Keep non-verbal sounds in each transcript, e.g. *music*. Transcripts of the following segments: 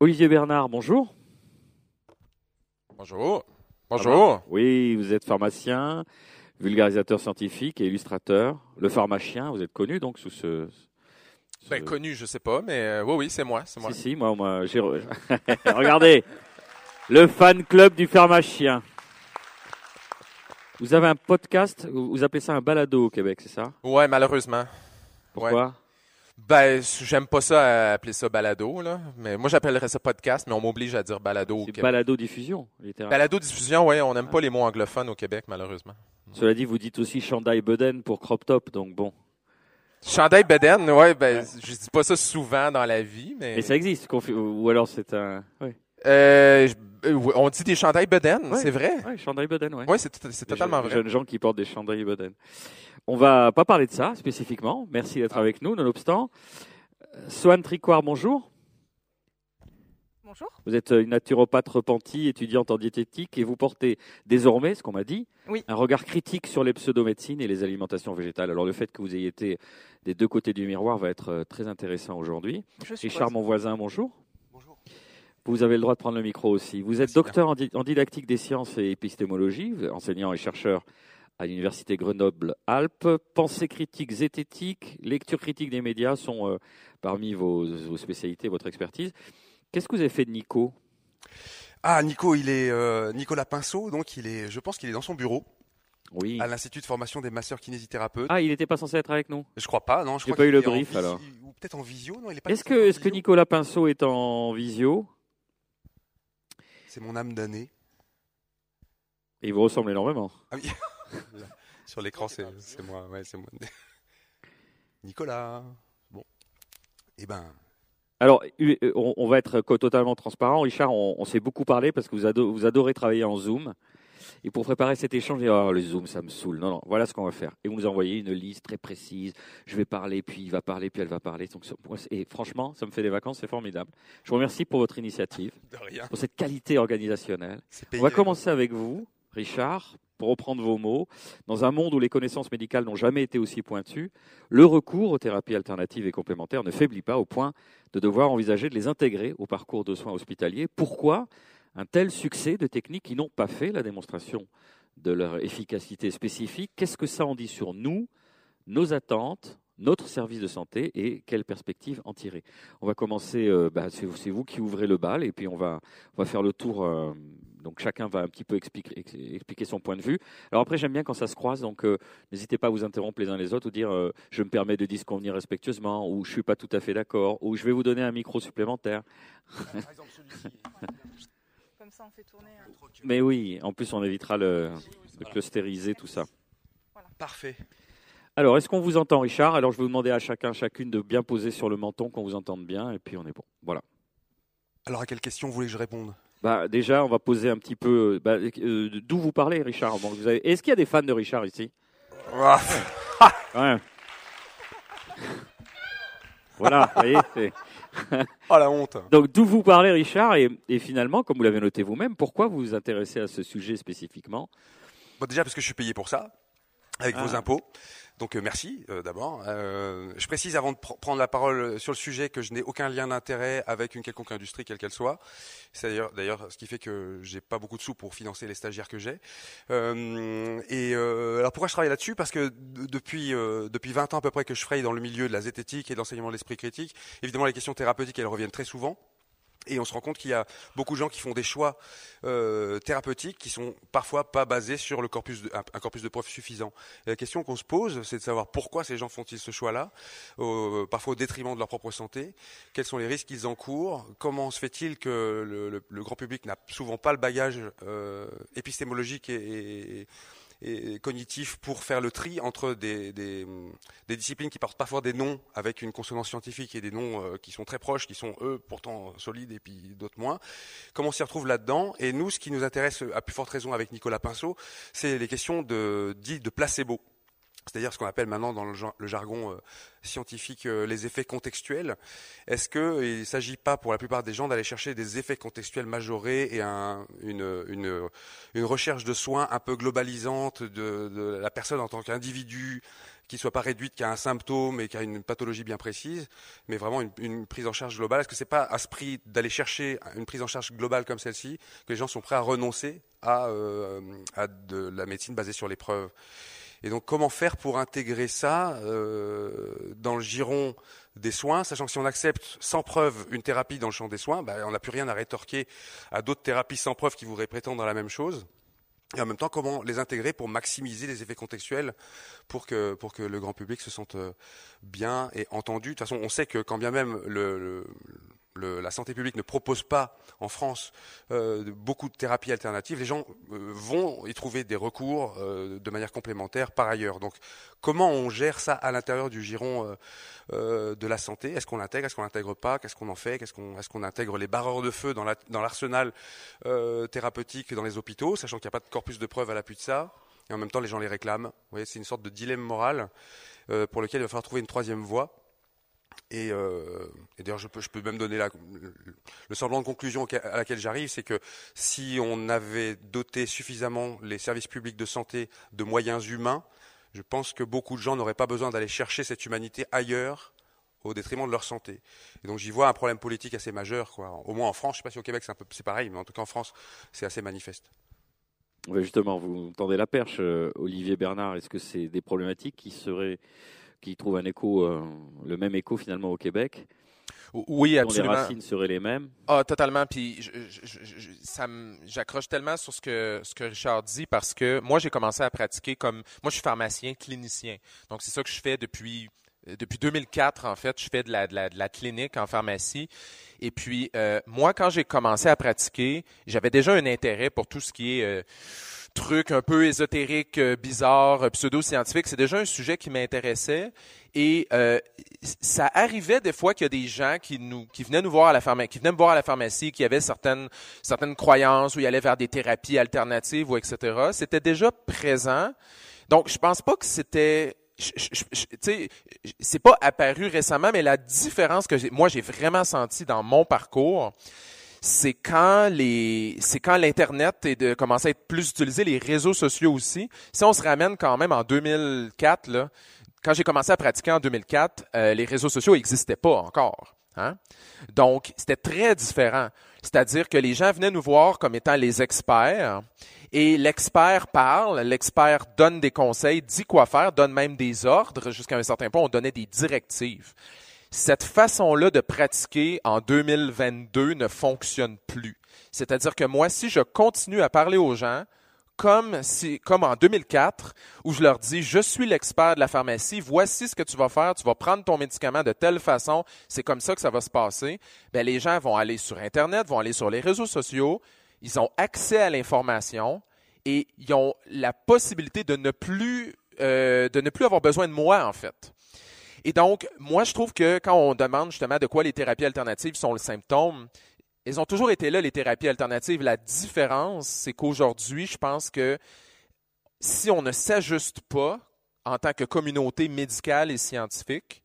Olivier Bernard, bonjour. Bonjour. Bonjour. Oui, vous êtes pharmacien, vulgarisateur scientifique et illustrateur. Le pharmacien, vous êtes connu donc sous ce. ce- Ben, connu, je sais pas, mais euh, oui, oui, c'est moi. C'est moi. Si, si, moi, moi j'ai. re- *laughs* Regardez, le fan club du pharmacien. Vous avez un podcast, vous vous appelez ça un balado au Québec, c'est ça? Ouais, malheureusement. Pourquoi? Ben, j'aime pas ça euh, appeler ça balado, là. Mais moi, j'appellerais ça podcast, mais on m'oblige à dire balado C'est balado diffusion, littéralement. Balado diffusion, ouais, on n'aime pas les mots anglophones au Québec, malheureusement. Cela dit, vous dites aussi chandail Beden pour crop top, donc bon. Chandail Beden, ouais, ben, je dis pas ça souvent dans la vie, mais. Et ça existe, ou alors c'est un. Oui, Euh, euh, on dit des chandails Beden, Ouais. c'est vrai? ouais, chandail Beden, ouais. Oui, c'est tout- c'est Les totalement jeunes, vrai. jeunes gens qui portent des chandails Boden. On va pas parler de ça spécifiquement. Merci d'être Ah. avec nous, nonobstant. Euh, Swan Tricoire, bonjour. Bonjour. Vous êtes une naturopathe repentie, étudiante en diététique, et vous portez désormais, ce qu'on m'a dit, Oui. un regard critique sur les pseudomédecines et les alimentations végétales. Alors le fait que vous ayez été des deux côtés du miroir va être très intéressant aujourd'hui. Je suis Richard, mon voisin, bonjour. Vous avez le droit de prendre le micro aussi. Vous êtes docteur en, di- en didactique des sciences et épistémologie, enseignant et chercheur à l'université Grenoble-Alpes. Pensée critique, zététique, lecture critique des médias sont euh, parmi vos, vos spécialités, votre expertise. Qu'est-ce que vous avez fait de Nico? Ah, Nico, il est euh, Nicolas Pinceau, donc il est, je pense qu'il est dans son bureau Oui. à l'Institut de formation des masseurs kinésithérapeutes. Ah, il n'était pas censé être avec nous? Je crois pas, non. Je crois pas eu le brief, alors. Ou peut-être en visio, non Est-ce que, Nicolas Pinceau est en visio? C'est mon âme d'année. Il vous ressemble énormément. Ah oui. *laughs* Sur l'écran, c'est c'est moi. Ouais, c'est moi. *laughs* Nicolas. Bon. Eh ben, Alors, euh, on, va être totalement transparent. Richard, on, on s'est beaucoup parlé parce que vous, ado- vous adorez travailler en Zoom. Et pour préparer cet échange, j'ai oh, le Zoom, ça me saoule. Non, non, voilà ce qu'on va faire. Et vous nous envoyez une liste très précise. Je vais parler, puis il va parler, puis elle va parler. Donc, et franchement, ça me fait des vacances, c'est formidable. Je vous remercie pour votre initiative, *laughs* de rien. pour cette qualité organisationnelle. On va commencer avec vous, Richard, pour reprendre vos mots. Dans un monde où les connaissances médicales n'ont jamais été aussi pointues, le recours aux thérapies alternatives et complémentaires ne faiblit pas au point de devoir envisager de les intégrer au parcours de soins hospitaliers. Pourquoi? Un tel succès de techniques qui n'ont pas fait la démonstration de leur efficacité spécifique Qu'est-ce que ça en dit sur nous, nos attentes notre service de santé et quelles perspectives en tirer? On va commencer, euh, bah, c'est vous qui ouvrez le bal et puis on va, on va faire le tour. euh, donc chacun va un petit peu expliquer, ex- expliquer son point de vue. Alors après, j'aime bien quand ça se croise, donc euh, n'hésitez pas à vous interrompre les uns les autres ou dire euh, je me permets de disconvenir respectueusement ou je suis pas tout à fait d'accord ou je vais vous donner un micro supplémentaire. Par exemple, celui-ci. *laughs* Ça, on fait tourner. un- Mais oui, en plus on évitera le, de clustériser tout ça. Parfait. Alors, est-ce qu'on vous entend, Richard? Alors, je vais vous demander à chacun, chacune de bien poser sur le menton, qu'on vous entende bien, et puis on est bon. Voilà. Alors, à quelle question vous voulez que je réponde? Bah, déjà, on va poser un petit peu. bah, euh, D'où vous parlez, Richard? Bon, vous avez... Est-ce qu'il y a des fans de Richard ici? Ah, Ouais. *laughs* Voilà, vous voyez, *laughs* Oh la honte Donc, d'où vous parlez, Richard et, et finalement, comme vous l'avez noté vous-même, pourquoi vous vous intéressez à ce sujet spécifiquement? Bon, déjà parce que je suis payé pour ça, avec Ah. vos impôts. Donc euh, merci euh, d'abord. Euh, je précise avant de pr- prendre la parole sur le sujet que je n'ai aucun lien d'intérêt avec une quelconque industrie, quelle qu'elle soit. C'est d'ailleurs, ce qui fait que j'ai pas beaucoup de sous pour financer les stagiaires que j'ai. Et alors pourquoi je travaille là-dessus? Parce que de- depuis depuis 20 ans à peu près que je fraye dans le milieu de la zététique et de l'enseignement de l'esprit critique, évidemment les questions thérapeutiques elles reviennent très souvent. Et on se rend compte qu'il y a beaucoup de gens qui font des choix euh, thérapeutiques qui sont parfois pas basés sur un, corpus de preuves suffisant. La question qu'on se pose, c'est de savoir pourquoi ces gens font-ils ce choix-là, parfois au détriment de leur propre santé, quels sont les risques qu'ils encourent, comment se fait-il que le, grand public n'a souvent pas le bagage euh, épistémologique et- et cognitif pour faire le tri entre des, disciplines qui portent parfois des noms avec une consonance scientifique et des noms euh, qui sont très proches, qui sont eux pourtant solides et puis d'autres moins. Comment on s'y retrouve là-dedans? Et nous, ce qui nous intéresse à plus forte raison avec Nicolas Pinceau, c'est les questions de, dites de placebo. C'est-à-dire ce qu'on appelle maintenant dans le, jar- le jargon euh, scientifique euh, les effets contextuels. Est-ce qu'il ne s'agit pas pour la plupart des gens d'aller chercher des effets contextuels majorés et un- une, recherche de soins un peu globalisante de, la personne en tant qu'individu qui soit pas réduite qu'à un symptôme et qu'à une pathologie bien précise, mais vraiment une, prise en charge globale? Est-ce que c'est pas à ce prix d'aller chercher une prise en charge globale comme celle-ci que les gens sont prêts à renoncer à, euh, à de la médecine basée sur les preuves et donc, comment faire pour intégrer ça euh, dans le giron des soins, sachant que si on accepte sans preuve une thérapie dans le champ des soins, ben, on n'a plus rien à rétorquer à d'autres thérapies sans preuve qui voudraient prétendre à la même chose. Et en même temps, comment les intégrer pour maximiser les effets contextuels pour que, pour que le grand public se sente euh, bien et entendu. De toute façon, on sait que quand bien même le, le- la santé publique ne propose pas en France euh, beaucoup de thérapies alternatives, les gens euh, vont y trouver des recours euh, de manière complémentaire par ailleurs. Donc, comment on gère ça à l'intérieur du giron de la santé? Est-ce qu'on l'intègre? Est-ce qu'on l'intègre pas? Qu'est-ce qu'on en fait? Est-ce qu'on intègre les barreurs de feu dans, la- dans l'arsenal thérapeutique dans les hôpitaux, sachant qu'il n'y a pas de corpus de preuves à l'appui de ça? Et en même temps les gens les réclament. C'est une sorte de dilemme moral pour lequel il va falloir trouver une troisième voie. Et, euh, et d'ailleurs, je peux, même donner la- le, semblant de conclusion à laquelle j'arrive, c'est que si on avait doté suffisamment les services publics de santé de moyens humains, je pense que beaucoup de gens n'auraient pas besoin d'aller chercher cette humanité ailleurs au détriment de leur santé. Et donc j'y vois un problème politique assez majeur, quoi. Au moins en France, je ne sais pas si au Québec c'est pareil, mais en tout cas en France, c'est assez manifeste. Justement, vous tendez la perche, euh, Olivier Bernard. Est-ce que c'est des problématiques qui seraient, qui trouvent un écho, euh, le même écho finalement au Québec, Oui, dont les absolument. racines seraient les mêmes Ah, totalement. Puis je- je- je- je- ça me- j'accroche tellement sur ce que, ce que Richard dit parce que moi, j'ai commencé à pratiquer comme. Moi, je suis pharmacien, clinicien. Donc, c'est ça que je fais depuis. euh, Depuis 2004, en fait, je fais de la, de la, de la clinique en pharmacie. Et puis, euh, moi, quand j'ai commencé à pratiquer, j'avais déjà un intérêt pour tout ce qui est euh, trucs un peu ésotériques, euh, bizarres, euh, pseudo-scientifiques. C'est déjà un sujet qui m'intéressait. Et euh, ça arrivait des fois qu'il y a des gens qui nous qui venaient nous voir à la pharmacie, qui venaient me voir à la pharmacie, qui avaient certaines certaines croyances où ils allaient vers des thérapies alternatives ou etc. C'était déjà présent. Donc je pense pas que c'était tu sais, c'est pas apparu récemment, mais la différence que moi j'ai vraiment senti dans mon parcours, c'est quand les, c'est quand l'internet est de commencer à être plus utilisé, les réseaux sociaux aussi. Si on se ramène quand même en 2004 là, quand j'ai commencé à pratiquer en 2004, euh, les réseaux sociaux n'existaient pas encore. Hein? Donc, c'était très différent. C'est-à-dire que les gens venaient nous voir comme étant les experts et l'expert parle, l'expert donne des conseils, dit quoi faire, donne même des ordres. Jusqu'à un certain point, on donnait des directives. Cette façon-là de pratiquer en 2022 ne fonctionne plus. C'est-à-dire que moi, si je continue à parler aux gens, comme, si, comme en 2004, où je leur dis, je suis l'expert de la pharmacie, voici ce que tu vas faire, tu vas prendre ton médicament de telle façon, c'est comme ça que ça va se passer, ben, les gens vont aller sur Internet, vont aller sur les réseaux sociaux, ils ont accès à l'information et ils ont la possibilité de ne plus, euh, de ne plus avoir besoin de moi, en fait. Et donc, moi, je trouve que quand on demande justement de quoi les thérapies alternatives sont le symptôme, elles ont toujours été là, les thérapies alternatives. La différence, c'est qu'aujourd'hui, je pense que si on ne s'ajuste pas en tant que communauté médicale et scientifique,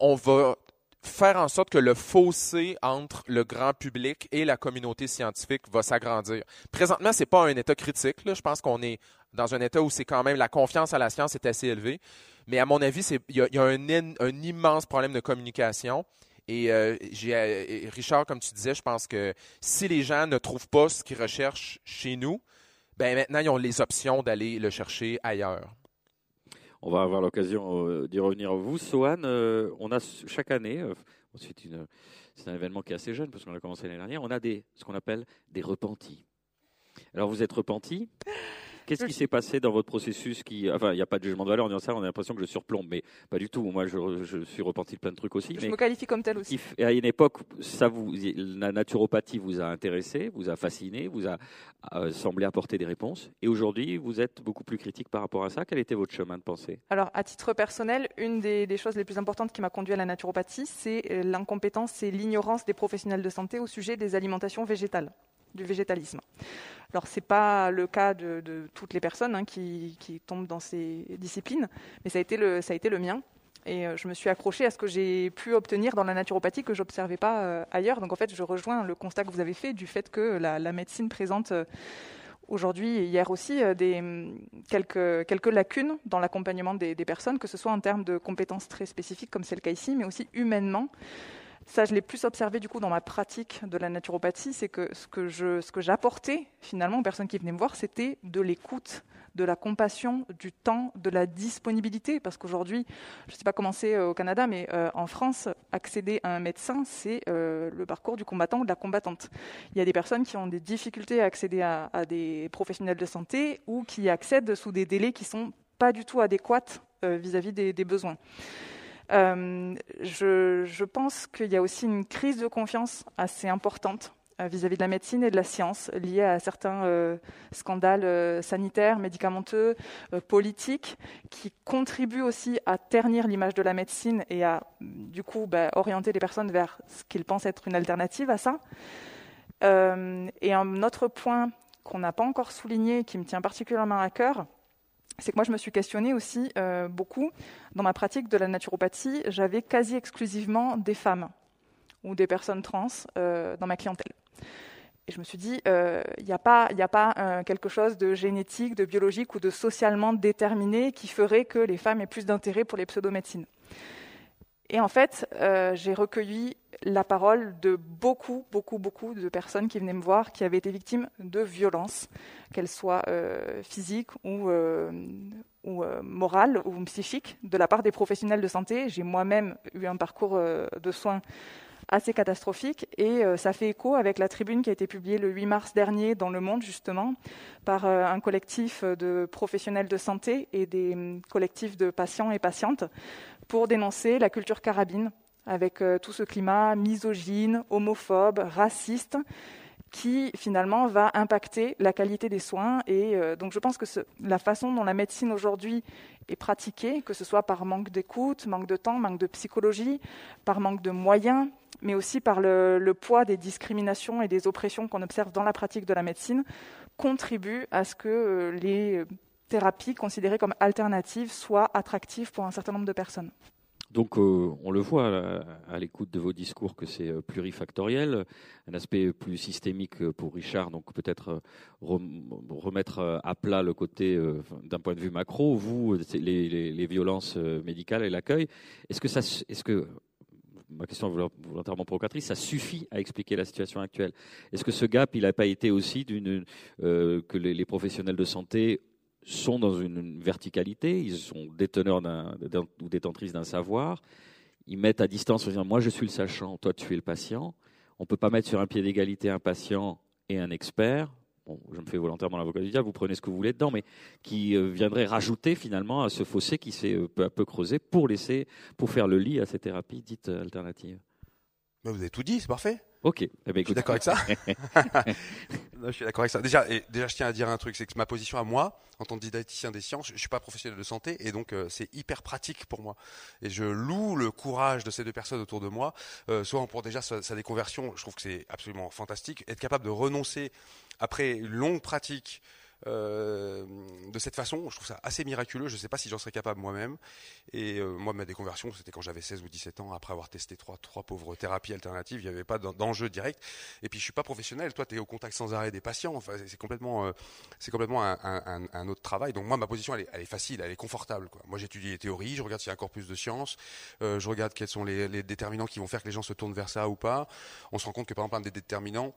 on va faire en sorte que le fossé entre le grand public et la communauté scientifique va s'agrandir. Présentement, c'est pas un état critique. Je pense qu'on est dans un état où c'est quand même la confiance à la science est assez élevée. Mais à mon avis, il y a, un, immense problème de communication. Et euh, euh, Richard, comme tu disais, je pense que si les gens ne trouvent pas ce qu'ils recherchent chez nous, ben maintenant ils ont les options d'aller le chercher ailleurs. On va avoir l'occasion euh, d'y revenir vous. Sohan, on a chaque année, c'est, un événement qui est assez jeune parce qu'on a commencé l'année dernière, on a ce qu'on appelle des repentis. Alors vous êtes repentis? Qu'est-ce qui s'est passé dans votre processus qui, Enfin, il n'y a pas de jugement de valeur, en disant ça, on a l'impression que je surplombe, mais pas du tout. Moi, je, je suis repenti de plein de trucs aussi. Je mais me qualifie comme tel aussi. f- à une époque, ça vous, la naturopathie vous a intéressé, vous a fasciné, vous a euh, semblé apporter des réponses. Et aujourd'hui, vous êtes beaucoup plus critique par rapport à ça. Quel était votre chemin de pensée? Alors, à titre personnel, une des, des choses les plus importantes qui m'a conduit à la naturopathie, c'est euh, l'incompétence et l'ignorance des professionnels de santé au sujet des alimentations végétales. Du végétalisme. Alors, ce n'est pas le cas de, toutes les personnes hein, qui, tombent dans ces disciplines, mais ça a été le, ça a été le mien. Et euh, je me suis accrochée à ce que j'ai pu obtenir dans la naturopathie que je n'observais pas euh, ailleurs. Donc, en fait, je rejoins le constat que vous avez fait du fait que la, médecine présente euh, aujourd'hui et hier aussi des, mm, quelques, quelques lacunes dans l'accompagnement des, des, personnes, que ce soit en termes de compétences très spécifiques, comme c'est le cas ici, mais aussi humainement. Ça, je l'ai plus observé du coup dans ma pratique de la naturopathie, c'est que ce que j'apportais finalement aux personnes qui venaient me voir, c'était de l'écoute, de la compassion, du temps, de la disponibilité. Parce qu'aujourd'hui, je ne sais pas comment c'est euh, au Canada, mais euh, en France, accéder à un médecin, c'est euh, le parcours du combattant ou de la combattante. Il y a des personnes qui ont des difficultés à accéder à, des professionnels de santé ou qui accèdent sous des délais qui sont pas du tout adéquats vis-à-vis des besoins. Euh, je, pense qu'il y a aussi une crise de confiance assez importante euh, vis-à-vis de la médecine et de la science liée à certains euh, scandales sanitaires, médicamenteux, politiques, qui contribuent aussi à ternir l'image de la médecine et à, du coup, bah, orienter les personnes vers ce qu'ils pensent être une alternative à ça. et un autre point qu'on n'a pas encore souligné, qui me tient particulièrement à cœur, c'est que moi, je me suis questionnée aussi euh, beaucoup. Dans ma pratique de la naturopathie, j'avais quasi exclusivement des femmes ou des personnes trans euh, dans ma clientèle. Et je me suis dit, il euh, n'y a pas, a pas quelque chose de génétique, de biologique ou de socialement déterminé qui ferait que les femmes aient plus d'intérêt pour les pseudomédecines. Et en fait, j'ai recueilli la parole de beaucoup, beaucoup, beaucoup de personnes qui venaient me voir qui avaient été victimes de violences, qu'elles soient euh, physiques ou, euh, euh, morales ou psychiques, de la part des professionnels de santé. J'ai moi-même eu un parcours de soins assez catastrophique et ça fait écho avec la tribune qui a été publiée le 8 mars dernier dans Le Monde justement par un collectif de professionnels de santé et des hum, collectifs de patients et patientes pour dénoncer la culture carabine avec euh, tout ce climat misogyne, homophobe, raciste, qui finalement va impacter la qualité des soins. Et euh, donc je pense que la façon dont la médecine aujourd'hui est pratiquée, que ce soit par manque d'écoute, manque de temps, manque de psychologie, par manque de moyens, mais aussi par le, poids des discriminations et des oppressions qu'on observe dans la pratique de la médecine, contribue à ce que euh, les thérapies considérées comme alternatives soient attractives pour un certain nombre de personnes. Donc, euh, on le voit à, l'écoute de vos discours que c'est euh, plurifactoriel, un aspect plus systémique pour Richard, donc peut-être euh, remettre à plat le côté d'un point de vue macro, vous, les, violences médicales et l'accueil. Est-ce que ça, est-ce que ma question est volontairement provocatrice, ça suffit à expliquer la situation actuelle? Est-ce que ce gap, il n'a pas été aussi d'une, que les, professionnels de santé sont dans une verticalité, ils sont déteneurs ou détentrices d'un savoir, ils mettent à distance en disant moi je suis le sachant, toi tu es le patient. On ne peut pas mettre sur un pied d'égalité un patient et un expert. Bon, je me fais volontairement l'avocat du diable, vous prenez ce que vous voulez dedans, mais qui euh, viendrait rajouter finalement à ce fossé qui s'est euh, peu à peu creusé pour laisser, pour faire le lit à ces thérapies dites euh, alternatives. vous avez tout dit, c'est parfait. Ok. Eh ben, je suis d'accord avec ça. *laughs* je suis d'accord avec ça. Déjà, déjà, je tiens à dire un truc, c'est que ma position à moi, en tant que didacticien des sciences, je, ne suis pas professionnel de santé, et donc euh, c'est hyper pratique pour moi. Et je loue le courage de ces deux personnes autour de moi, euh, soit pour déjà sa, sa déconversion, je trouve que c'est absolument fantastique, être capable de renoncer après une longue pratique euh, de cette façon. Je trouve ça assez miraculeux. Je ne sais pas si j'en serais capable moi-même. Et euh, moi, ma déconversion, c'était quand j'avais 16 ou 17 ans, après avoir testé trois, trois pauvres thérapies alternatives. Il n'y avait pas d'enjeu direct. Et puis, je suis pas professionnel. Toi, tu es au contact sans arrêt des patients. Enfin, c'est complètement, euh, c'est complètement un, autre travail. Donc, moi, ma position, elle est, facile, elle est confortable. Quoi. Moi, j'étudie les théories, je regarde s'il y a un corpus de sciences, je regarde quels sont les, les déterminants qui vont faire que les gens se tournent vers ça ou pas. On se rend compte que, par exemple, un des déterminants,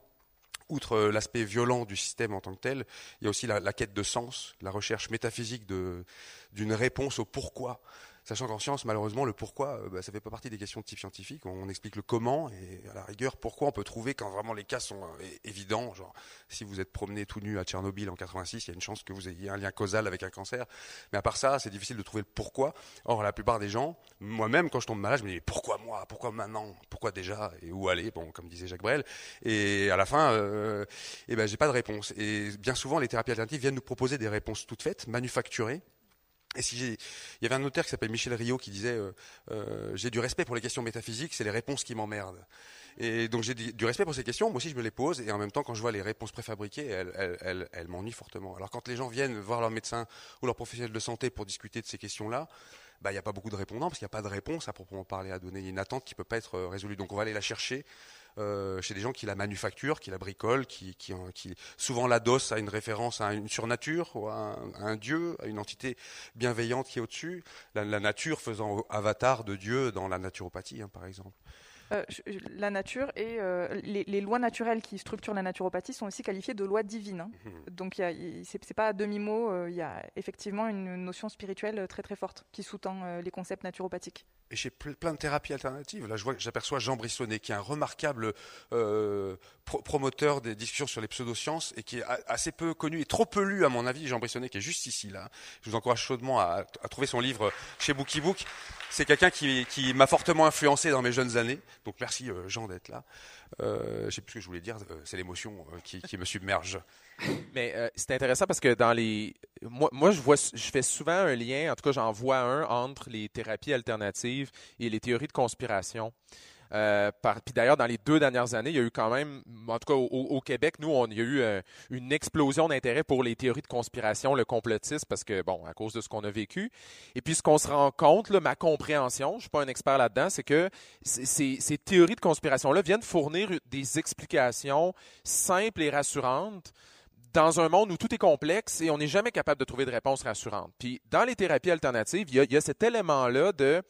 outre euh, l'aspect violent du système en tant que tel, il y a aussi la, quête de sens, la recherche métaphysique d'une réponse au pourquoi. Sachant qu'en science, malheureusement, le pourquoi, euh, bah, ça fait pas partie des questions de type scientifique. On, explique le comment et à la rigueur pourquoi on peut trouver quand vraiment les cas sont euh, évidents. Genre, si vous êtes promené tout nu à Tchernobyl en 86, il y a une chance que vous ayez un lien causal avec un cancer. Mais à part ça, c'est difficile de trouver le pourquoi. Or, la plupart des gens, moi-même, quand je tombe malade, je me dis pourquoi moi, pourquoi maintenant, pourquoi déjà? Et où aller? Bon, comme disait Jacques Brel. Et à la fin, euh, eh ben, j'ai pas de réponse. Et bien souvent, les thérapies alternatives viennent nous proposer des réponses toutes faites, manufacturées Et si il y avait un notaire qui s'appelle Michel Rio qui disait euh, euh, j'ai du respect pour les questions métaphysiques, c'est les réponses qui m'emmerdent. Et donc j'ai du respect pour ces questions, moi aussi je me les pose, et en même temps quand je vois les réponses préfabriquées, elles, elles, elles, elles m'ennuient fortement. Alors quand les gens viennent voir leur médecin ou leur professionnel de santé pour discuter de ces questions-là, bah, il n'y a pas beaucoup de répondants parce qu'il n'y a pas de réponse à proprement parler à donner. Il y a une attente qui ne peut pas être résolue. Donc on va aller la chercher euh, chez des gens qui la manufacturent, qui la bricolent, qui, qui, qui souvent à une référence à une surnature, ou à un, à un, dieu, à une entité bienveillante qui est au-dessus. La, la, nature faisant avatar de Dieu dans la naturopathie, hein, par exemple. Euh, la nature et euh, les, les, lois naturelles qui structurent la naturopathie sont aussi qualifiées de lois divines. Hein. Mmh. Donc c'est pas à demi-mot, euh, il y a effectivement une notion spirituelle très très forte qui sous-tend les concepts naturopathiques. Et chez plein de thérapies alternatives, là j'aperçois Jean Brissonnet qui est un remarquable pro promoteur des discussions sur les pseudosciences et qui est assez peu connu et trop peu lu à mon avis. Jean Brissonnet qui est juste ici là. Je vous encourage chaudement à, à trouver son livre chez Bookiebook. C'est quelqu'un qui, qui m'a fortement influencé dans mes jeunes années. Donc merci euh, Jean d'être là. Euh, je sais plus ce que je voulais dire. Euh, c'est l'émotion euh, qui, me submerge. Mais c'est intéressant parce que dans les, moi, moi, je vois, je fais souvent un lien. En tout cas, j'en vois un entre les thérapies alternatives et les théories de conspiration. Euh, puis d'ailleurs, dans les deux dernières années, il y a eu quand même, en tout cas au, Québec, nous, on, il y a eu euh, une explosion d'intérêt pour les théories de conspiration, le complotisme, parce que, bon, à cause de ce qu'on a vécu. Et puis, ce qu'on se rend compte, là, ma compréhension, je suis pas un expert là-dedans, c'est que ces, théories de conspiration-là viennent fournir des explications simples et rassurantes dans un monde où tout est complexe et on n'est jamais capable de trouver de réponses rassurantes. Puis, dans les thérapies alternatives, il y a cet élément-là de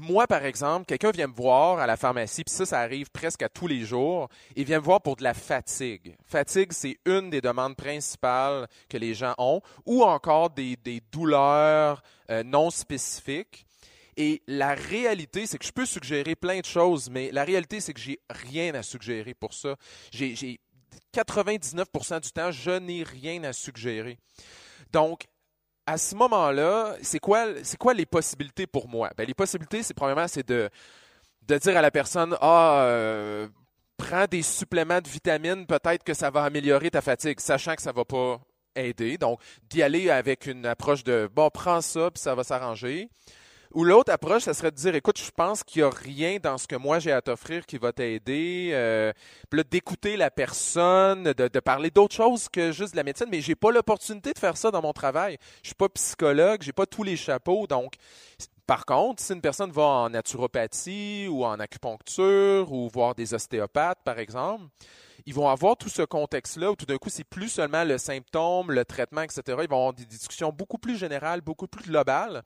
moi, par exemple, quelqu'un vient me voir à la pharmacie, puis ça, ça arrive presque à tous les jours, il vient me voir pour de la fatigue. Fatigue, c'est une des demandes principales que les gens ont, ou encore des, douleurs euh, non spécifiques. Et la réalité, c'est que je peux suggérer plein de choses, mais la réalité, c'est que j'ai rien à suggérer pour ça. J'ai 99% du temps, je n'ai rien à suggérer. Donc, à ce moment-là, c'est quoi, les possibilités pour moi? Ben, les possibilités, c'est premièrement, c'est de, dire à la personne, ah, euh, prends des suppléments de vitamines, peut-être que ça va améliorer ta fatigue, sachant que ça va pas aider. Donc, d'y aller avec une approche de, bon, prends ça, puis ça va s'arranger. Ou l'autre approche, ça serait de dire, écoute, je pense qu'il n'y a rien dans ce que moi j'ai à t'offrir qui va t'aider. Euh, puis d'écouter la personne, de, parler d'autre chose que juste de la médecine. Mais j'ai pas l'opportunité de faire ça dans mon travail. Je suis pas psychologue, j'ai pas tous les chapeaux. Donc, par contre, si une personne va en naturopathie ou en acupuncture ou voir des ostéopathes, par exemple, ils vont avoir tout ce contexte-là où tout d'un coup, c'est plus seulement le symptôme, le traitement, etc. Ils vont avoir des discussions beaucoup plus générales, beaucoup plus globales.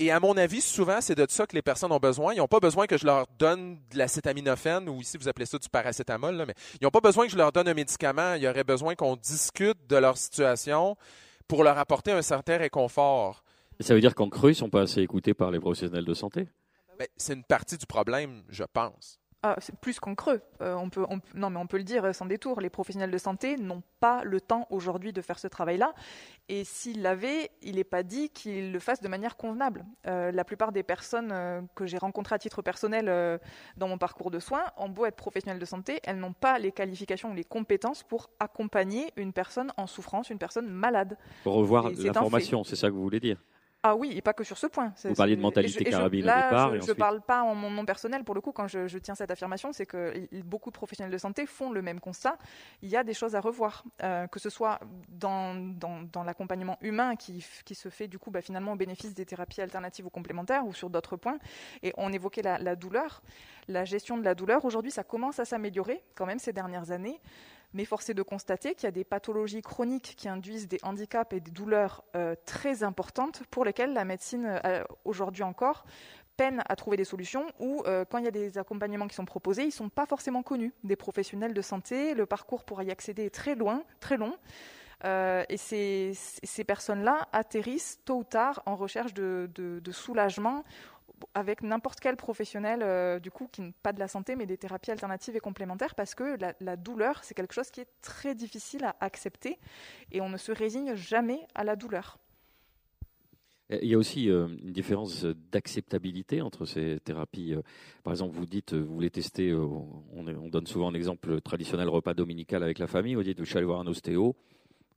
Et à mon avis, souvent, c'est de ça que les personnes ont besoin. Ils n'ont pas besoin que je leur donne de l'acétaminophène, ou ici vous appelez ça du paracétamol, là, mais ils n'ont pas besoin que je leur donne un médicament. Il y aurait besoin qu'on discute de leur situation pour leur apporter un certain réconfort. Ça veut dire qu'en cru, ils ne sont pas assez écoutés par les professionnels de santé? Ben, C'est une partie du problème, je pense. Ah, c'est plus qu'en creux. Euh, on peut, on, non, mais on peut le dire sans détour. Les professionnels de santé n'ont pas le temps aujourd'hui de faire ce travail-là. Et s'ils l'avaient, il n'est pas dit qu'ils le fassent de manière convenable. Euh, la plupart des personnes euh, que j'ai rencontrées à titre personnel dans mon parcours de soins, en beau être professionnelles de santé, elles n'ont pas les qualifications ou les compétences pour accompagner une personne en souffrance, une personne malade. Revoir l'information, c'est ça que vous voulez dire? Ah oui, et pas que sur ce point. Vous parliez de mentalité et je, carabine là, au départ. Je ne parle pas en mon nom personnel, pour le coup, quand je, je tiens cette affirmation, c'est que beaucoup de professionnels de santé font le même constat. Il y a des choses à revoir, euh, que ce soit dans, dans, dans l'accompagnement humain qui, qui, se fait du coup bah, finalement au bénéfice des thérapies alternatives ou complémentaires ou sur d'autres points. Et on évoquait la, la douleur. La gestion de la douleur, aujourd'hui, ça commence à s'améliorer quand même ces dernières années. Mais force est de constater qu'il y a des pathologies chroniques qui induisent des handicaps et des douleurs euh, très importantes pour lesquelles la médecine, euh, aujourd'hui encore, peine à trouver des solutions ou euh, quand il y a des accompagnements qui sont proposés, ils ne sont pas forcément connus des professionnels de santé. Le parcours pour y accéder est très loin, très long. Et ces, personnes-là atterrissent tôt ou tard en recherche de soulagement avec n'importe quel professionnel, euh, du coup, qui n'est pas de la santé, mais des thérapies alternatives et complémentaires, parce que la, douleur, c'est quelque chose qui est très difficile à accepter, et on ne se résigne jamais à la douleur. Il y a aussi euh, une différence d'acceptabilité entre ces thérapies. Par exemple, vous dites, vous voulez tester, euh, on, on, donne souvent un exemple traditionnel repas dominical avec la famille, vous dites, je suis allé voir un ostéo,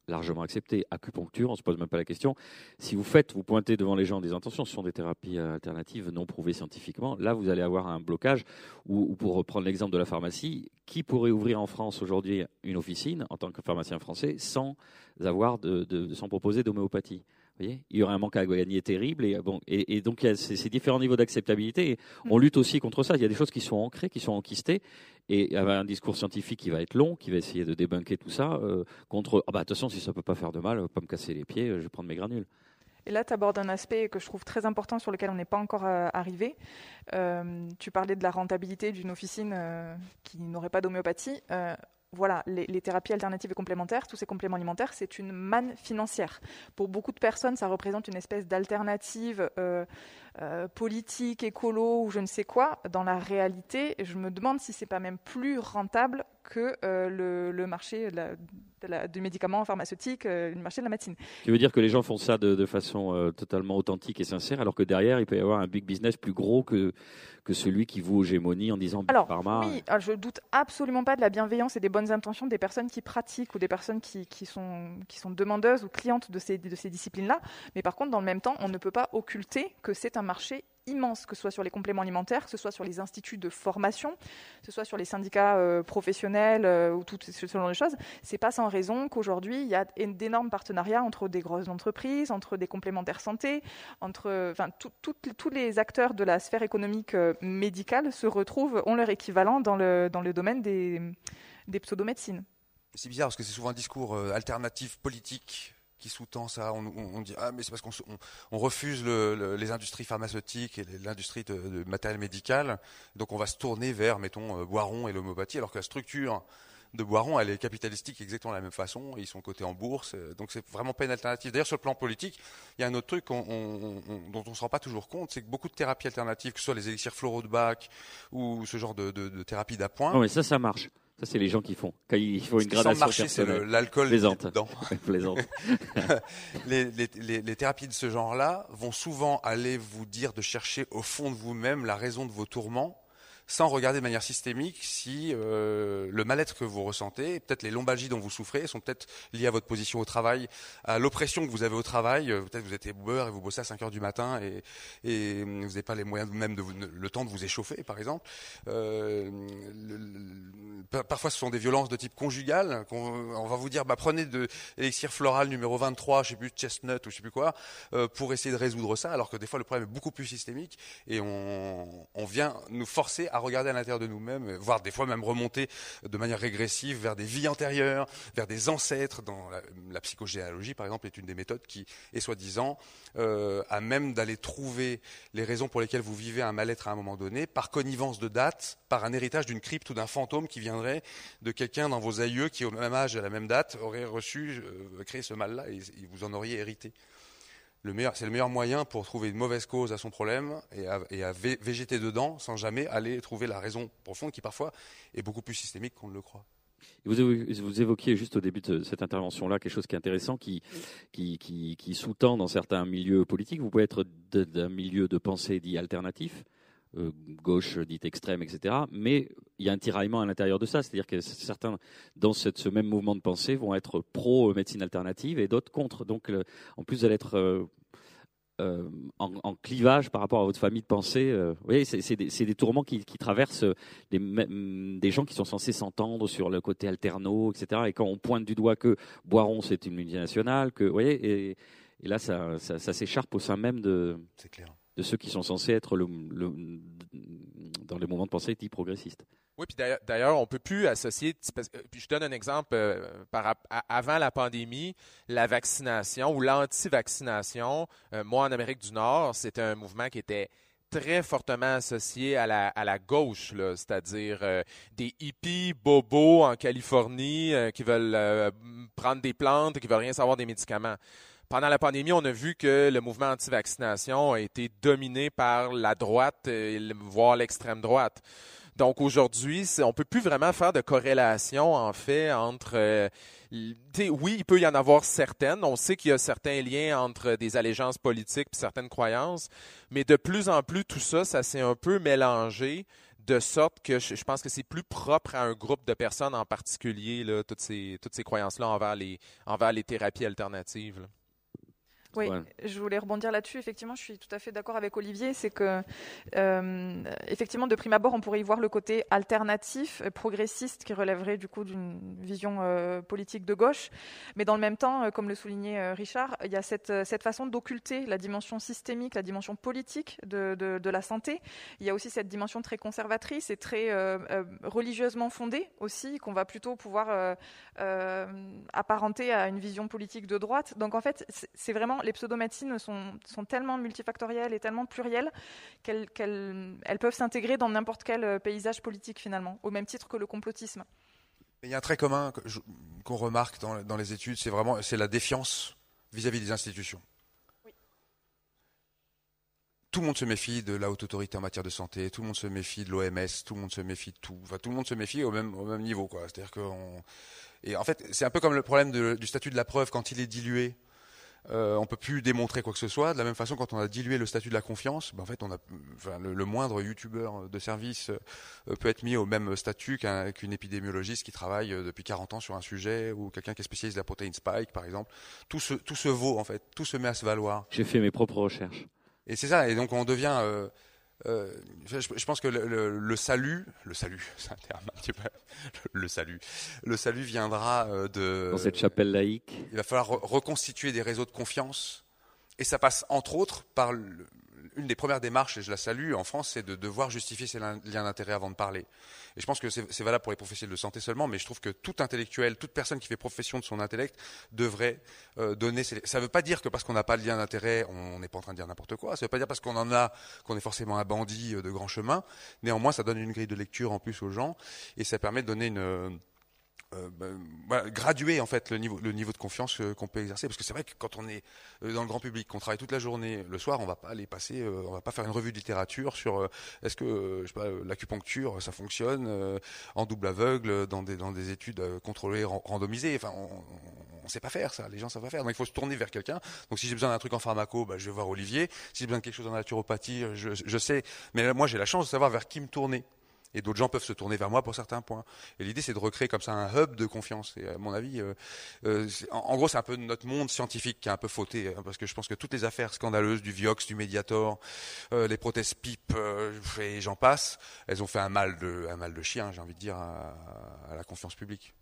largement accepté. Acupuncture, on ne se pose même pas la question. Si vous faites, vous pointez devant les gens des intentions, ce sont des thérapies alternatives non prouvées scientifiquement. Là, vous allez avoir un blocage. Ou, pour reprendre l'exemple de la pharmacie, qui pourrait ouvrir en France aujourd'hui une officine en tant que pharmacien français sans avoir de, de sans proposer d'homéopathie? Il y aurait un manque à gagner terrible. Et, bon, et, donc, il y a ces, différents niveaux d'acceptabilité. On lutte aussi contre ça. Il y a des choses qui sont ancrées, qui sont enquistées. Et il y a un discours scientifique qui va être long, qui va essayer de débunker tout ça, euh, contre ah bah, attention, si ça ne peut pas faire de mal, pas me casser les pieds, je vais prendre mes granules. Et là, tu abordes un aspect que je trouve très important sur lequel on n'est pas encore euh, arrivé. Euh, tu parlais de la rentabilité d'une officine qui n'aurait pas d'homéopathie voilà, les, thérapies alternatives et complémentaires, tous ces compléments alimentaires, c'est une manne financière. Pour beaucoup de personnes, ça représente une espèce d'alternative euh, euh, politique, écolo ou je ne sais quoi. Dans la réalité, je me demande si c'est pas même plus rentable que euh, le, marché du médicament pharmaceutique, le marché de la médecine. Tu veux dire que les gens font ça de, façon totalement authentique et sincère, alors que derrière, il peut y avoir un big business plus gros que, que celui qui vous hégémonie en disant alors, Pharma. Oui, je doute absolument pas de la bienveillance et des bonnes intentions des personnes qui pratiquent ou des personnes qui, qui sont, qui sont demandeuses ou clientes de ces, de ces disciplines-là. Mais par contre, dans le même temps, on ne peut pas occulter que c'est un marché immense, que ce soit sur les compléments alimentaires, que ce soit sur les instituts de formation, que ce soit sur les syndicats euh, professionnels euh, ou tout ce genre de choses. C'est pas sans raison qu'aujourd'hui il y a d'énormes partenariats entre des grosses entreprises, entre des complémentaires santé, entre, enfin, tous les acteurs de la sphère économique euh, médicale se retrouvent, ont leur équivalent dans le, dans le domaine des, des pseudomédecines. C'est bizarre parce que c'est souvent un discours alternatif politique qui sous-tend ça. On, dit ah mais c'est parce qu'on on, refuse les industries pharmaceutiques et l'industrie de, matériel médical, donc on va se tourner vers mettons euh, Boiron et l'homéopathie, alors que la structure de Boiron, elle est capitalistique exactement de la même façon. Ils sont cotés en bourse, euh, donc c'est vraiment pas une alternative. D'ailleurs, sur le plan politique, il y a un autre truc dont on ne se rend pas toujours compte, c'est que beaucoup de thérapies alternatives, que ce soit les élixirs floraux de Bach ou ce genre de, de, de thérapie d'appoint. Non, mais ça, ça marche. Ça, c'est les gens qui font. Quand il faut une gradation marcher, c'est l'alcool plaisante. *laughs* Plaisante. *laughs* les, les, les, les, thérapies de ce genre-là vont souvent aller vous dire de chercher au fond de vous-même la raison de vos tourments sans regarder de manière systémique si euh, le mal-être que vous ressentez, peut-être les lombalgies dont vous souffrez, sont peut-être liées à votre position au travail, à l'oppression que vous avez au travail. Euh, peut-être vous êtes éboueur et vous bossez à 5 heures du matin et, et vous n'avez pas les moyens même de le temps de vous échauffer, par exemple. Euh, parfois, ce sont des violences de type conjugal. On, va vous dire, bah, prenez de l'élixir floral numéro 23, je sais plus, chestnut ou je sais plus quoi, pour essayer de résoudre ça, alors que des fois, le problème est beaucoup plus systémique et on vient nous forcer à regarder à l'intérieur de nous-mêmes, voire des fois même remonter de manière régressive vers des vies antérieures, vers des ancêtres. Dans la, psychogénéalogie, par exemple, est une des méthodes qui est soi-disant euh, à même d'aller trouver les raisons pour lesquelles vous vivez un mal-être à un moment donné, par connivence de date, par un héritage d'une crypte ou d'un fantôme qui viendrait de quelqu'un dans vos aïeux qui, au même âge, à la même date, aurait reçu, euh, créé ce mal-là et vous en auriez hérité c'est le meilleur moyen pour trouver une mauvaise cause à son problème et à, végéter dedans sans jamais aller trouver la raison profonde qui parfois est beaucoup plus systémique qu'on ne le croit. Vous, évoquiez juste au début de cette intervention-là quelque chose qui est intéressant, qui, qui, sous-tend dans certains milieux politiques. Vous pouvez être d'un milieu de pensée dit alternatif, euh, gauche dite extrême, etc. Mais il y a un tiraillement à l'intérieur de ça, c'est-à-dire que certains, dans ce même mouvement de pensée, vont être pro-médecine alternative et d'autres contre. Donc, en plus euh, euh, en, clivage par rapport à votre famille de pensée. vous voyez, c'est des, tourments qui, traversent des, gens qui sont censés s'entendre sur le côté alterno, etc. Et quand on pointe du doigt que Boiron, c'est une multinationale, que, vous voyez, et, là, ça, ça s'écharpe au sein même de... C'est clair de ceux qui sont censés être le, dans les mouvements de pensée dits progressistes. Oui, puis d'ailleurs, on ne peut plus associer. Puis je donne un exemple. Euh, avant la pandémie, la vaccination ou l'anti-vaccination, euh, moi en Amérique du Nord, c'était un mouvement qui était très fortement associé à la, à la gauche, c'est-à-dire euh, des hippies bobos en Californie qui veulent prendre des plantes et qui veulent rien savoir des médicaments pendant la pandémie, on a vu que le mouvement anti-vaccination a été dominé par la droite, voire l'extrême droite. Donc aujourd'hui, on peut plus vraiment faire de corrélation en fait entre euh, oui, il peut y en avoir certaines. On sait qu'il y a certains liens entre des allégeances politiques et certaines croyances, mais de plus en plus tout ça, ça s'est un peu mélangé de sorte que je, pense que c'est plus propre à un groupe de personnes en particulier, là, toutes ces, toutes ces croyances-là envers les, envers les thérapies alternatives. Oui, je voulais rebondir là-dessus. Effectivement, je suis tout à fait d'accord avec Olivier. C'est que, euh, effectivement, de prime abord, on pourrait y voir le côté alternatif, euh, progressiste, qui relèverait du coup d'une vision euh, politique de gauche. Mais dans le même temps, comme le soulignait Richard, il y a cette, cette façon d'occulter la dimension systémique, la dimension politique de, de, de, la santé. Il y a aussi cette dimension très conservatrice et très religieusement fondée aussi, qu'on va plutôt pouvoir apparenter à une vision politique de droite. Donc en fait, c'est vraiment les pseudomédecines sont, sont tellement multifactorielles et tellement plurielles qu'elles peuvent s'intégrer dans n'importe quel euh, paysage politique finalement, au même titre que le complotisme. Il y a un trait commun qu'on remarque dans, les études, c'est vraiment c'est la défiance vis-à-vis des institutions. Tout le monde se méfie de la haute autorité en matière de santé, tout le monde se méfie de l'OMS, tout le monde se méfie de tout. Enfin, tout le monde se méfie au même, au même niveau. C'est-à-dire que Et en fait, c'est un peu comme le problème du statut de la preuve quand il est dilué euh, on peut plus démontrer quoi que ce soit. De la même façon, quand on a dilué le statut de la confiance, ben en fait, on a, enfin, le, moindre youtubeur de service euh, peut être mis au même statut qu'une épidémiologiste qui travaille euh, depuis 40 ans sur un sujet ou quelqu'un qui est spécialiste de la protéine spike, par exemple. Tout se, tout se vaut en fait, tout se met à se valoir. J'ai fait mes propres recherches. Et c'est ça. Et donc on devient euh, euh, je, pense que le, salut, le salut, *laughs* c'est un terme un petit peu, le salut, le salut viendra euh, de. Dans cette chapelle laïque. Il va falloir reconstituer des réseaux de confiance, et ça passe entre autres par une des premières démarches, et je la salue en France, c'est de devoir justifier ses liens d'intérêt avant de parler. Et je pense que c'est valable pour les professionnels de santé seulement, mais je trouve que tout intellectuel, toute personne qui fait profession de son intellect devrait euh, donner. Ses... Ça ne veut pas dire que parce qu'on n'a pas de lien d'intérêt, on n'est pas en train de dire n'importe quoi. Ça ne veut pas dire parce qu'on en a qu'on est forcément un bandit euh, de grand chemin. Néanmoins, ça donne une grille de lecture en plus aux gens et ça permet de donner une euh, ben, graduer en fait le niveau, le niveau de confiance euh, qu'on peut exercer parce que c'est vrai que quand on est euh, dans le grand public qu'on travaille toute la journée le soir on va pas aller passer on va pas faire une revue de littérature sur est-ce que je sais pas l'acupuncture ça fonctionne en double aveugle dans des dans des études contrôlées randomisées enfin on, on sait pas faire ça, les gens savent pas faire. Donc il faut se tourner vers quelqu'un. Donc si j'ai besoin d'un truc en pharmaco, bah, je vais voir Olivier. Si j'ai besoin de quelque chose en naturopathie, je, je sais. Mais moi j'ai la chance de savoir vers qui me tourner et d'autres gens peuvent se tourner vers moi pour certains points. Et l'idée, c'est de recréer comme ça un hub de confiance. Et à mon avis, euh, euh, en, gros, c'est un peu notre monde scientifique qui a un peu fauté, hein, parce que je pense que toutes les affaires scandaleuses du Vioxx, du Mediator, euh, les prothèses PIP, et j'en passe, elles ont fait un mal de, un mal de chien, j'ai envie de dire, à la confiance publique.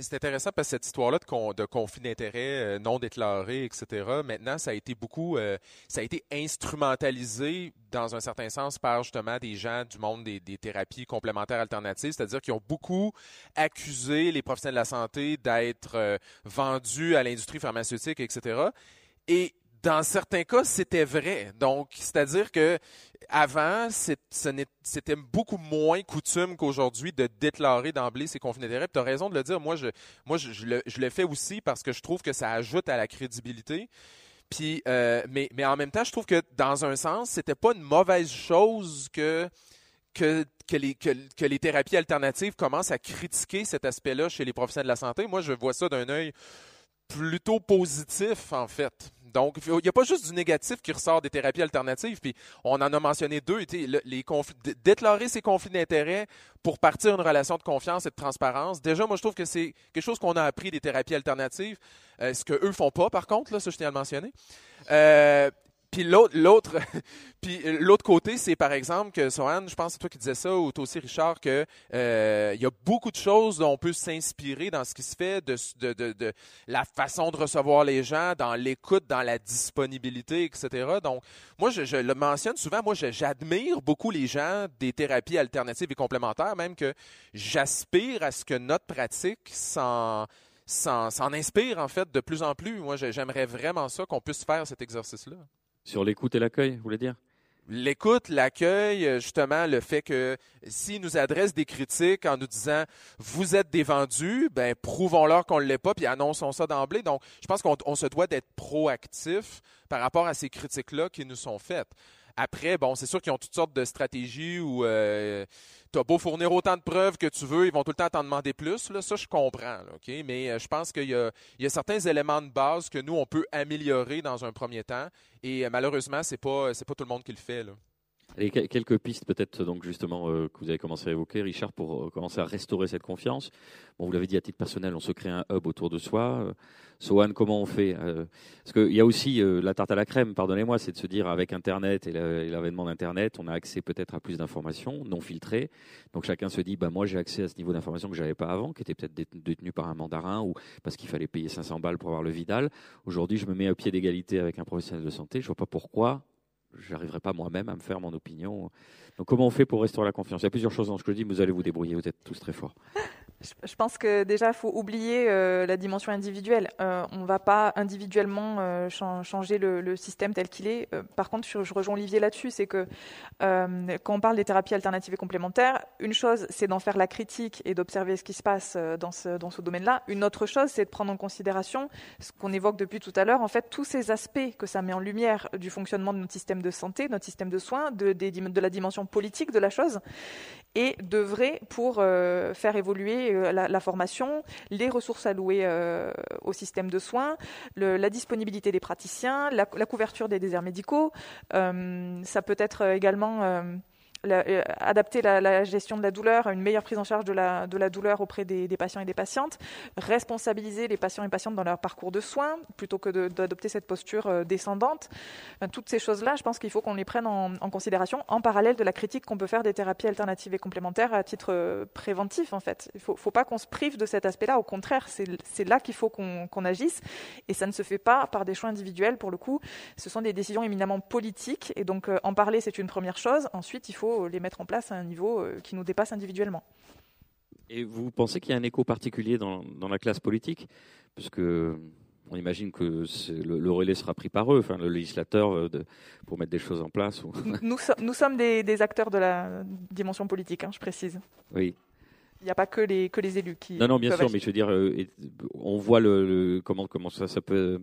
C'est intéressant parce que cette histoire-là de, conflit d'intérêts euh, non déclaré, etc., maintenant, ça a été beaucoup, euh, ça a été instrumentalisé dans un certain sens par justement des gens du monde des, thérapies complémentaires alternatives, c'est-à-dire qu'ils ont beaucoup accusé les professionnels de la santé d'être euh, vendus à l'industrie pharmaceutique, etc. Et dans certains cas, c'était vrai. Donc, c'est-à-dire que avant, c'était beaucoup moins coutume qu'aujourd'hui de déclarer d'emblée ces conflits d'intérêts. Tu as raison de le dire. Moi, je, le, fais aussi parce que je trouve que ça ajoute à la crédibilité. Puis, euh, mais, en même temps, je trouve que dans un sens, c'était pas une mauvaise chose que les, que, les thérapies alternatives commencent à critiquer cet aspect-là chez les professionnels de la santé. Moi, je vois ça d'un œil plutôt positif, en fait. Donc, il n'y a pas juste du négatif qui ressort des thérapies alternatives. Puis, on en a mentionné deux. Déclarer ces conflits d'intérêts pour partir une relation de confiance et de transparence. Déjà, moi, je trouve que c'est quelque chose qu'on a appris des thérapies alternatives. Euh, ce que eux font pas, par contre, là, ça, je tiens à le mentionner. Euh, puis l'autre, l'autre, *laughs* puis l'autre côté, c'est par exemple que Sohan, je pense que c'est toi qui disais ça, ou toi aussi Richard, que euh, il y a beaucoup de choses dont on peut s'inspirer dans ce qui se fait, de, la façon de recevoir les gens, dans l'écoute, dans la disponibilité, etc. Donc, moi, je, je le mentionne souvent, moi, j'admire beaucoup les gens des thérapies alternatives et complémentaires, même que j'aspire à ce que notre pratique s'en s'en inspire en fait de plus en plus. Moi, j'aimerais vraiment ça qu'on puisse faire cet exercice-là. Sur l'écoute et l'accueil, vous voulez dire? L'écoute, l'accueil, euh, justement, le fait que s'ils nous adressent des critiques en nous disant vous êtes des vendus, ben prouvons-leur qu'on ne l'est pas, puis annonçons ça d'emblée. Donc, je pense qu'on se doit d'être proactif par rapport à ces critiques-là qui nous sont faites. Après, bon, c'est sûr qu'ils ont toutes sortes de stratégies où euh, tu as beau fournir autant de preuves que tu veux, ils vont tout le temps t'en demander plus. Là, ça, je comprends. Mais euh, je pense qu'il y, a certains éléments de base que nous, on peut améliorer dans un premier temps. Et euh, malheureusement, c'est pas, pas tout le monde qui le fait. Et quelques pistes peut-être donc justement euh, que vous avez commencé à évoquer, Richard, pour euh, commencer à restaurer cette confiance. Bon, vous l'avez dit à titre personnel, on se crée un hub autour de soi. Euh, Sohan, comment on fait Parce qu'il y a aussi la tarte à la crème, pardonnez-moi, c'est de se dire avec Internet et l'avènement d'Internet, on a accès peut-être à plus d'informations non filtrées. Donc chacun se dit, bah moi j'ai accès à ce niveau d'information que j'avais pas avant, qui était peut-être détenu par un mandarin ou parce qu'il fallait payer 500 balles pour avoir le Vidal. Aujourd'hui, je me mets à pied d'égalité avec un professionnel de santé. Je vois pas pourquoi j'arriverai pas moi-même à me faire mon opinion. Donc comment on fait pour restaurer la confiance? Il y a plusieurs choses dans ce que je dis, mais vous allez vous débrouiller, vous êtes tous très forts. *laughs* Je pense que déjà, il faut oublier euh, la dimension individuelle. Euh, on ne va pas individuellement euh, changer le, système tel qu'il est. par contre, je, rejoins Olivier là-dessus, c'est que quand on parle des thérapies alternatives et complémentaires, une chose, c'est d'en faire la critique et d'observer ce qui se passe dans ce, dans ce domaine-là. Une autre chose, c'est de prendre en considération ce qu'on évoque depuis tout à l'heure, en fait, tous ces aspects que ça met en lumière du fonctionnement de notre système de santé, notre système de soins, de, de la dimension politique de la chose, et d'œuvrer pour faire évoluer euh, la, formation, les ressources allouées euh, au système de soins, la disponibilité des praticiens, la, couverture des déserts médicaux. Euh, ça peut être également euh, adapter la, gestion de la douleur, une meilleure prise en charge de la, douleur auprès des, patients et des patientes, responsabiliser les patients et patientes dans leur parcours de soins plutôt que d'adopter cette posture euh, descendante. toutes ces choses-là, je pense qu'il faut qu'on les prenne en, considération en parallèle de la critique qu'on peut faire des thérapies alternatives et complémentaires à titre euh, préventif en fait. Il ne faut, pas qu'on se prive de cet aspect-là, au contraire, c'est là qu'il faut qu'on agisse. Et ça ne se fait pas par des choix individuels pour le coup, ce sont des décisions éminemment politiques. Et donc en parler c'est une première chose, ensuite il faut les mettre en place à un niveau euh, qui nous dépasse individuellement. Et vous pensez qu'il y a un écho particulier dans, la classe politique? Puisque on imagine que le, relais sera pris par eux, enfin le législateur, euh, de, pour mettre des choses en place. *laughs* Nous, nous, sommes des, acteurs de la dimension politique, hein, je précise. Oui. Il n'y a pas que les, que les élus qui. Non, non, bien sûr, mais je veux dire, euh, on voit le, comment, comment ça, ça peut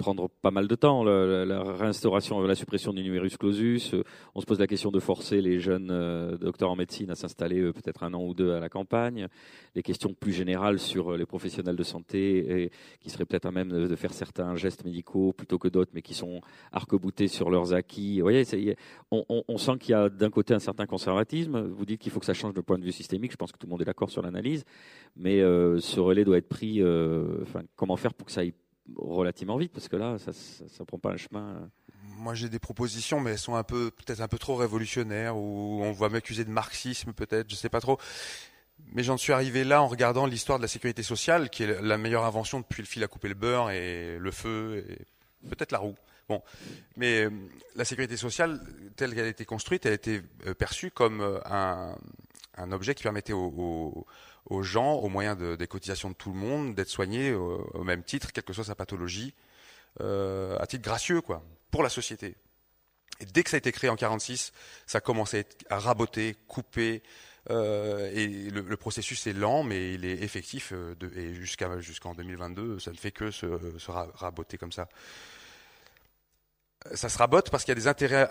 prendre pas mal de temps, la, réinstauration, la suppression du numerus clausus. Euh, on se pose la question de forcer les jeunes euh, docteurs en médecine à s'installer euh, peut-être un an ou deux à la campagne. Les questions plus générales sur les professionnels de santé et qui seraient peut-être à même de faire certains gestes médicaux plutôt que d'autres, mais qui sont arc-boutés sur leurs acquis. On, sent qu'il y a d'un côté un certain conservatisme. Vous dites qu'il faut que ça change de point de vue systémique. Je pense que tout le monde est d'accord sur l'analyse, mais ce relais doit être pris. comment faire pour que ça aille relativement vite parce que là, ça ne prend pas un chemin. Euh. Moi, j'ai des propositions, mais elles sont un peu, peut-être un peu trop révolutionnaires, ou on va m'accuser de marxisme, peut-être, je sais pas trop. Mais j'en suis arrivé là en regardant l'histoire de la sécurité sociale, qui est la meilleure invention depuis le fil à couper le beurre et le feu, et peut-être la roue. Bon, mais euh, la sécurité sociale, telle qu'elle a été construite, elle a été euh, perçue comme un, un objet qui permettait aux, aux gens, au moyen de, des cotisations de tout le monde, d'être soigné au, même titre, quelle que soit sa pathologie, euh, à titre gracieux, quoi, pour la société. Et dès que ça a été créé en 46, ça a commencé à raboter, couper, euh, et le, processus est lent, mais il est effectif, euh, de, et jusqu'à jusqu'en 2022, ça ne fait que se, raboter comme ça. Ça se rabote parce qu'il y a des intérêts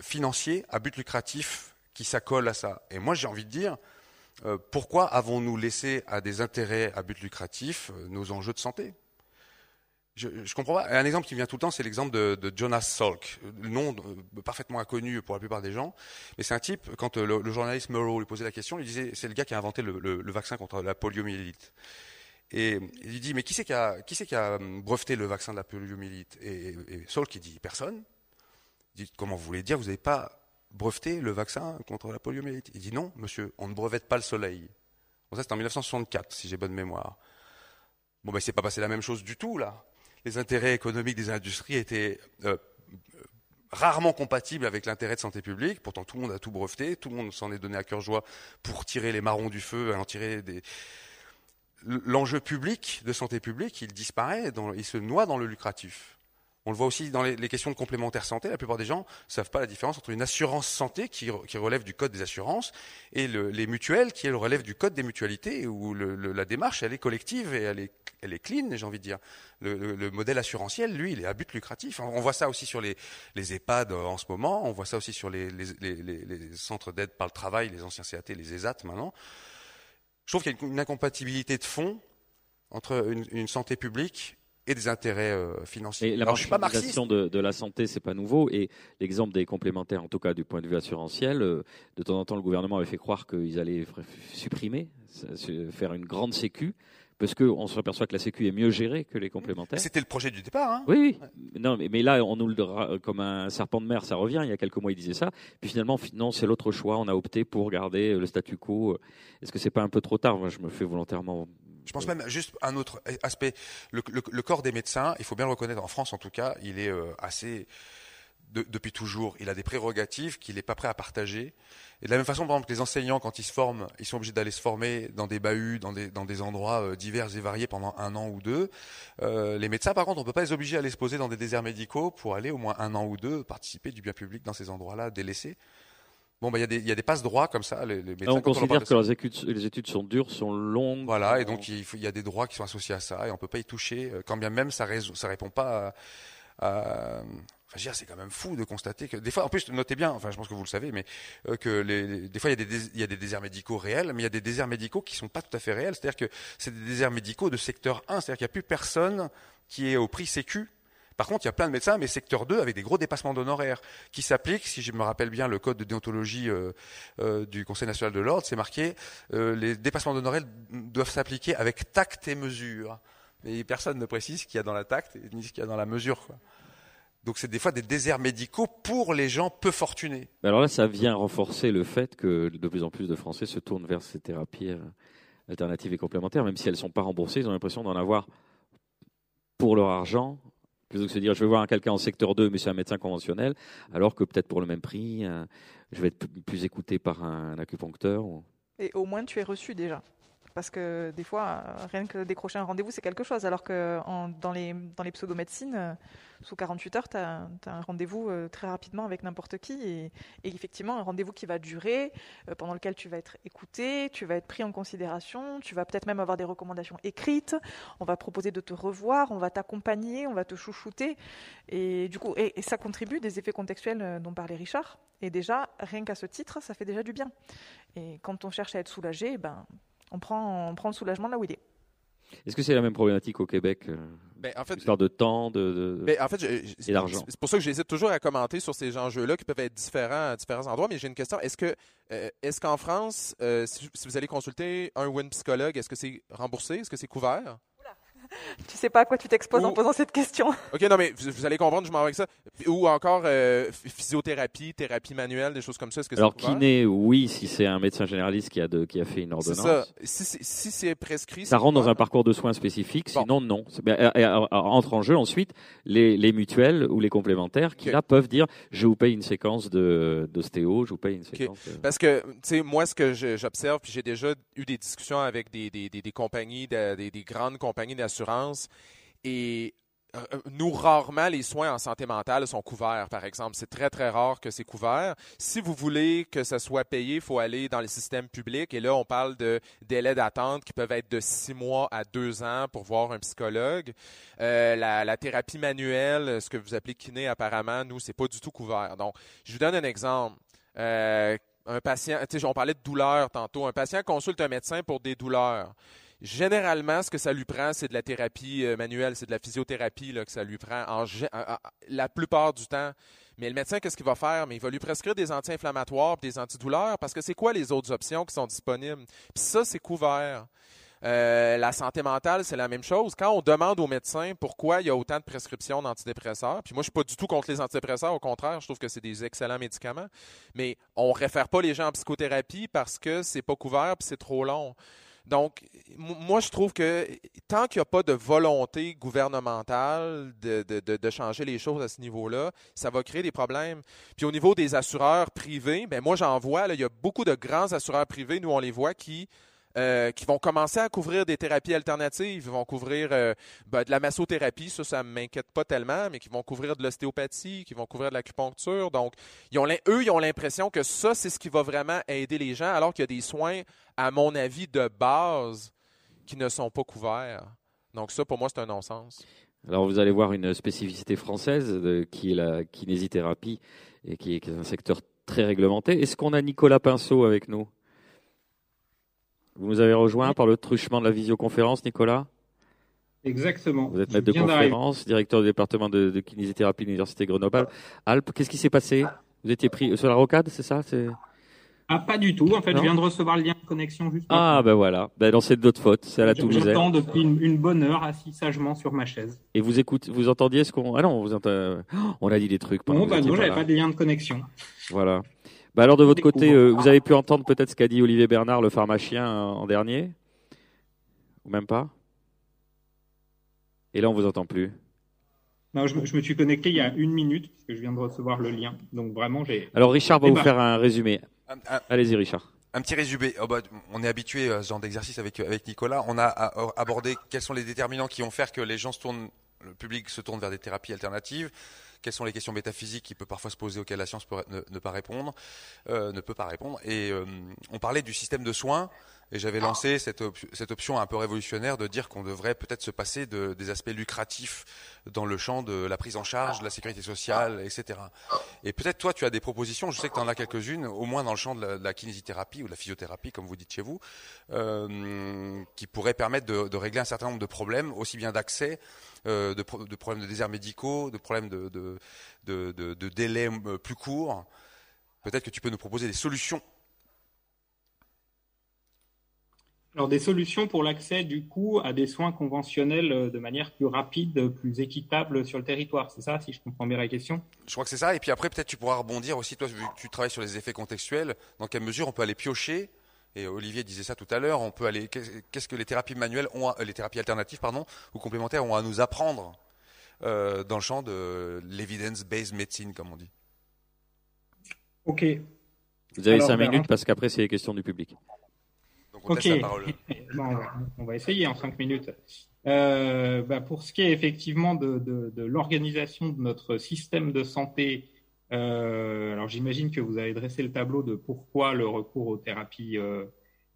financiers à but lucratif qui s'accolent à ça. Et moi, j'ai envie de dire, pourquoi avons-nous laissé à des intérêts à but lucratif euh, nos enjeux de santé? Je, je comprends pas. Un exemple qui vient tout le temps, c'est l'exemple de, Jonas Salk, nom euh, parfaitement inconnu pour la plupart des gens, mais c'est un type. Quand le, journaliste Murrow lui posait la question, il disait c'est le gars qui a inventé le, vaccin contre la poliomyélite. Et il dit mais qui c'est qui a a breveté le vaccin de la poliomyélite? Et, et Salk il dit personne. Il dit comment vous voulez dire vous n'avez pas breveter le vaccin contre la poliomyélite Il dit non, monsieur, on ne brevette pas le soleil. Bon, ça, c'est en 1964, si j'ai bonne mémoire. Bon, ben, c'est pas passé la même chose du tout, là. Les intérêts économiques des industries étaient euh, rarement compatibles avec l'intérêt de santé publique. Pourtant, tout le monde a tout breveté, tout le monde s'en est donné à cœur joie pour tirer les marrons du feu, en tirer des. L'enjeu public de santé publique, il disparaît, il se noie dans le lucratif. On le voit aussi dans les, questions de complémentaire santé. La plupart des gens ne savent pas la différence entre une assurance santé qui, relève du code des assurances et les mutuelles qui relèvent du code des mutualités où la démarche elle est collective et elle est, clean, j'ai envie de dire. Le, modèle assurantiel, lui, il est à but lucratif. On voit ça aussi sur les, EHPAD euh, en ce moment. On voit ça aussi sur les, centres d'aide par le travail, les anciens CAT, les ESAT maintenant. Je trouve qu'il y a une incompatibilité de fond entre une santé publique et des intérêts euh, financiers. Et la Alors, je suis pas marxiste. marchandisation de, de la santé, c'est pas nouveau. Et l'exemple des complémentaires, en tout cas du point de vue assurantiel, euh, de temps en temps, le gouvernement avait fait croire qu'ils allaient supprimer, faire une grande sécu, parce qu'on se aperçoit que la sécu est mieux gérée que les complémentaires. C'était le projet du départ. Hein. Oui, oui. Non, mais, mais là, on nous le comme un serpent de mer, ça revient. Il y a quelques mois, il disait ça. Puis finalement, fi- non, c'est l'autre choix. On a opté pour garder le statu quo. Est-ce que c'est pas un peu trop tard? Moi, je me fais volontairement. Je pense même juste un autre aspect. Le, le- le corps des médecins, il faut bien le reconnaître, en France en tout cas, il est euh, assez, de- depuis toujours, il a des prérogatives qu'il n'est pas prêt à partager. Et de la même façon, par exemple, que les enseignants, quand ils se forment, ils sont obligés d'aller se former dans des bahuts, dans des, dans des endroits euh, divers et variés pendant un an ou deux. Euh, les médecins, par contre, on ne peut pas les obliger à aller se poser dans des déserts médicaux pour aller au moins un an ou deux participer du bien public dans ces endroits-là délaissés. Bon, bah, il y a des, il y a des passe-droits comme ça. Les, les médecins, Là, on considère que études, les études sont dures, sont longues. voilà, et donc il, faut- il y a des droits qui sont associés à ça, et on peut pas y toucher, euh, quand bien même ça, rés- ça répond pas à. c'est quand même fou de constater que des fois, en plus, notez bien, enfin, je pense que vous le savez, mais euh, que les, les- des fois, il y, a des, dés- il y a des déserts médicaux réels, mais il y a des déserts médicaux qui sont pas tout à fait réels. C'est-à-dire que c'est des déserts médicaux de secteur 1, c'est-à-dire qu'il n'y a plus personne qui est au prix sécu. Par contre, il y a plein de médecins, mais secteur 2, avec des gros dépassements d'honoraires, qui s'appliquent, si je me rappelle bien le code de déontologie euh, euh, du Conseil national de l'ordre, c'est marqué, euh, les dépassements d'honoraires doivent s'appliquer avec tact et mesure. Mais personne ne précise ce qu'il y a dans la tact ni ce qu'il y a dans la mesure. Donc c'est des fois des déserts médicaux pour les gens peu fortunés. Alors là, ça vient renforcer le fait que de plus en plus de Français se tournent vers ces thérapies alternatives et complémentaires, même si elles ne sont pas remboursées, ils ont l'impression d'en avoir pour leur argent, plutôt que de se dire je vais voir quelqu'un en secteur 2, mais c'est un médecin conventionnel, alors que peut-être pour le même prix, euh, je vais être plus écouté par un, acupuncteur. Et au moins, tu es reçu déjà. Parce que des fois, euh, rien que décrocher un rendez-vous, c'est quelque chose. Alors que dans les, dans les pseudomédecines, euh, sous 48 heures, tu as, un rendez-vous euh, très rapidement avec n'importe qui. Et, effectivement, un rendez-vous qui va durer, pendant lequel tu vas être écouté, tu vas être pris en considération, tu vas peut-être même avoir des recommandations écrites, on va proposer de te revoir, on va t'accompagner, on va te chouchouter. Et du coup, et, et ça contribue des effets contextuels dont parlait Richard. Et déjà, rien qu'à ce titre, ça fait déjà du bien. Et quand on cherche à être soulagé, ben, on prend, on prend le soulagement là où il est. Est-ce que c'est la même problématique au Québec euh, Ben, en fait, Histoire de temps, de, de- Ben, en fait, je- je- Et d'argent? c'est pour ça que j'hésite toujours à commenter sur ces enjeux-là qui peuvent être différents à différents endroits. Mais j'ai une question. Est-ce que, euh, est-ce qu'en France, euh, si, si vous allez consulter un ou une psychologue, est-ce que c'est remboursé? Est-ce que c'est couvert? *laughs* Tu sais pas à quoi tu t'exposes Ou- en posant cette question. *laughs* OK, non, mais vous, vous allez comprendre, je m'en vais avec ça. Ou encore euh, ph- physiothérapie, thérapie manuelle, des choses comme ça. Est-ce que Alors c'est kiné, oui, si c'est un médecin généraliste qui a, de, qui a fait une C'est ordonnance. ça. Si, c'est- si c'est prescrit, Ça c'est rentre dans un parcours de soins spécifique, Bon. sinon non. C'est- Entre en jeu ensuite les, les mutuelles ou les complémentaires qui là peuvent dire je vous paye une séquence de d'ostéo, je vous paye une séquence. de- Parce que, tu sais, moi, ce que j'observe, puis j'ai déjà eu des discussions avec des, des, des, des compagnies, de- des, des grandes compagnies d'assurance, et euh, nous, rarement, les soins en santé mentale sont couverts, par exemple. C'est très, très rare que c'est couvert. Si vous voulez que ça soit payé, il faut aller dans le système public, et là, on parle de délais d'attente qui peuvent être de six mois à deux ans pour voir un psychologue. Euh, la, thérapie manuelle, ce que vous appelez kiné, apparemment, nous, c'est pas du tout couvert. Donc, je vous donne un exemple. Euh, un patient, on parlait de douleur tantôt. Un patient consulte un médecin pour des douleurs. Généralement, ce que ça lui prend, c'est de la thérapie euh, manuelle, c'est de la physiothérapie que ça lui prend la plupart du temps. Mais le médecin, qu'est-ce qu'il va faire? Mais il va lui prescrire des anti-inflammatoires, des antidouleurs, parce que c'est quoi les autres options qui sont disponibles? Puis ça, c'est couvert. Euh, la santé mentale, c'est la même chose. Quand on demande aux médecins pourquoi il y a autant de prescriptions d'antidépresseurs, puis moi, je suis pas du tout contre les antidépresseurs, au contraire, je trouve que c'est des excellents médicaments, mais on réfère pas les gens en psychothérapie parce que c'est pas couvert puis c'est trop long. Donc, moi, je trouve que tant qu'il n'y a pas de volonté gouvernementale de- de changer les choses à ce niveau-là, ça va créer des problèmes. Puis au niveau des assureurs privés, ben moi, j'en vois, là, il y a beaucoup de grands assureurs privés, nous, on les voit, qui euh, qui vont commencer à couvrir des thérapies alternatives. Ils vont couvrir euh, ben, de la massothérapie, ça, ça m'inquiète pas tellement, mais qui vont couvrir de l'ostéopathie, qui vont couvrir de l'acupuncture. Donc, ils ont eux, ils ont l'impression que ça, c'est ce qui va vraiment aider les gens, alors qu'il y a des soins, à mon avis, de base qui ne sont pas couverts. Donc, ça, pour moi, c'est un non-sens. Alors vous allez voir une spécificité française de- qui est la kinésithérapie et qui est, qui est un secteur très réglementé. Est-ce qu'on a Nicolas Pinceau avec nous? Vous nous avez rejoint par le truchement de la visioconférence, Nicolas Exactement. Vous êtes maître de conférence, directeur du département de, de kinésithérapie de l'Université Grenoble. Alpes, qu'est-ce qui s'est passé? Vous étiez pris sur la rocade, c'est ça? Ah, pas du tout. En fait, je viens de recevoir le lien de connexion juste Ah, ben voilà. Ben, c'est de votre faute. C'est à la Toulousaine. J'attends depuis une, bonne heure assis sagement sur ma chaise. Et vous écoutez, vous entendiez ce qu'on. Ah non, vous on a dit des trucs. Non, bah non, j'avais pas de lien de connexion. Voilà. Bah alors, de votre côté, euh, vous avez pu entendre peut-être ce qu'a dit Olivier Bernard, le pharmacien, en dernier Ou même pas Et là, on vous entend plus. Non, je, me suis connecté il y a une minute, parce que je viens de recevoir le lien. Donc vraiment, j'ai. Alors, Richard va vous faire un résumé. Allez-y, Richard. Un petit résumé. Oh, bah, on est habitué à ce genre d'exercice avec, avec Nicolas. On a abordé quels sont les déterminants qui vont faire que les gens se tournent, le public se tourne vers des thérapies alternatives. Quelles sont les questions métaphysiques qui peuvent parfois se poser auxquelles la science peut ne, pas répondre, euh, ne peut pas répondre? Et euh, on parlait du système de soins et j'avais lancé cette, cette, option un peu révolutionnaire de dire qu'on devrait peut-être se passer de, des aspects lucratifs dans le champ de la prise en charge, de la sécurité sociale, etc. Et peut-être toi, tu as des propositions, je sais que tu en as quelques-unes, au moins dans le champ de la, kinésithérapie ou de la physiothérapie, comme vous dites chez vous, euh, qui pourraient permettre de, de, régler un certain nombre de problèmes, aussi bien d'accès, euh, de, de, problèmes de déserts médicaux, de problèmes de, de, de délais euh, plus courts. Peut-être que tu peux nous proposer des solutions Alors des solutions pour l'accès du coup à des soins conventionnels euh, de manière plus rapide, plus équitable sur le territoire, c'est ça si je comprends bien la question? Je crois que c'est ça, et puis après peut-être tu pourras rebondir aussi, toi vu que tu travailles sur les effets contextuels, dans quelle mesure on peut aller piocher, et Olivier disait ça tout à l'heure, on peut aller, qu'est-ce que les thérapies manuelles ont, euh, les thérapies alternatives pardon, ou complémentaires ont à nous apprendre euh, dans le champ de l'evidence-based medicine comme on dit. Ok. Vous avez cinq minutes parce qu'après c'est les questions du public ok. *laughs* on, va, essayer en cinq minutes. Euh, bah, pour ce qui est effectivement de, l'organisation de notre système de santé, euh, alors j'imagine que vous avez dressé le tableau de pourquoi le recours aux thérapies euh,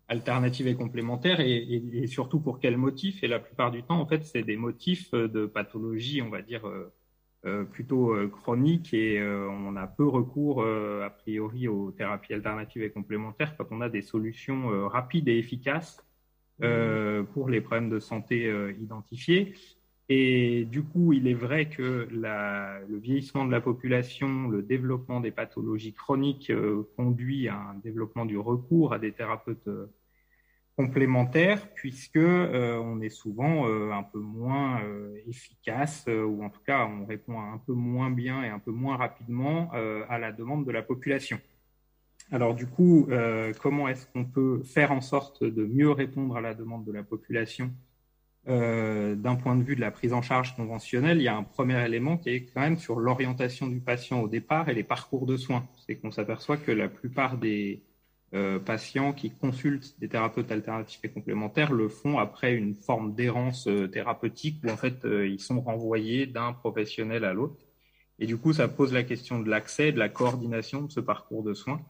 alternatives et complémentaires et, et, surtout pour quels motifs. Et la plupart du temps, en fait, c'est des motifs de pathologie, on va dire, plutôt euh, chronique et euh, on a peu recours a priori aux thérapies alternatives et complémentaires quand on a des solutions rapides et efficaces pour les problèmes de santé identifiés. Et du coup, il est vrai que la, le vieillissement de la population, le développement des pathologies chroniques conduit à un développement du recours à des thérapeutes complémentaire puisque euh, on est souvent euh, un peu moins euh, efficace ou en tout cas on répond un peu moins bien et un peu moins rapidement à la demande de la population. Alors du coup, comment est-ce qu'on peut faire en sorte de mieux répondre à la demande de la population d'un point de vue de la prise en charge conventionnelle, il y a un premier élément qui est quand même sur l'orientation du patient au départ et les parcours de soins. C'est qu'on s'aperçoit que la plupart des, euh, patients qui consultent des thérapeutes alternatifs et complémentaires le font après une forme d'errance euh, thérapeutique où en fait euh, ils sont renvoyés d'un professionnel à l'autre. Et du coup, ça pose la question de l'accès, de la coordination de ce parcours de soins.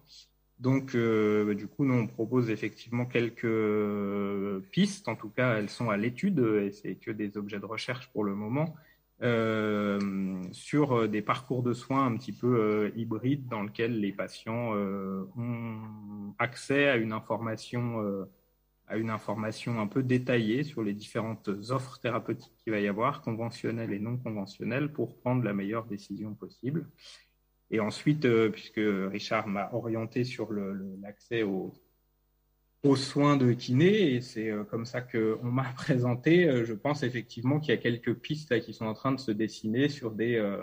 Donc, bah, du coup, nous, on propose effectivement quelques pistes. En tout cas, elles sont à l'étude et c'est que des objets de recherche pour le moment. Euh, sur euh, des parcours de soins un petit peu euh, hybrides dans lesquels les patients ont accès à une information à une information un peu détaillée sur les différentes offres thérapeutiques qu'il va y avoir, conventionnelles et non conventionnelles, pour prendre la meilleure décision possible. Et ensuite, puisque Richard m'a orienté sur l'accès aux aux soins de kiné et c'est euh, comme ça qu'on m'a *laughs* présenté. Euh, je pense effectivement qu'il y a quelques pistes qui sont en train de se dessiner sur des, euh,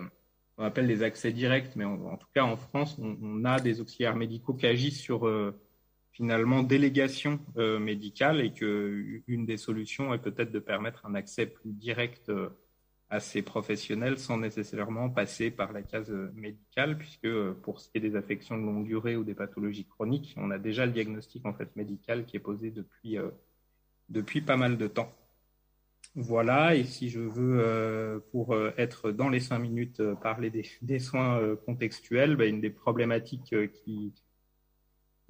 on appelle des accès directs, mais en, tout cas en France, on, a des auxiliaires médicaux qui agissent sur finalement délégation médicale et que une des solutions est peut-être de permettre un accès plus direct assez professionnels sans nécessairement passer par la case médicale, puisque euh, pour ce qui est des affections de longue durée ou des pathologies chroniques, on a déjà le diagnostic en fait médical qui est posé depuis, euh, depuis pas mal de temps. Voilà, et si je veux, euh, pour être dans les cinq minutes, parler des, soins contextuels, ben, une des problématiques qui,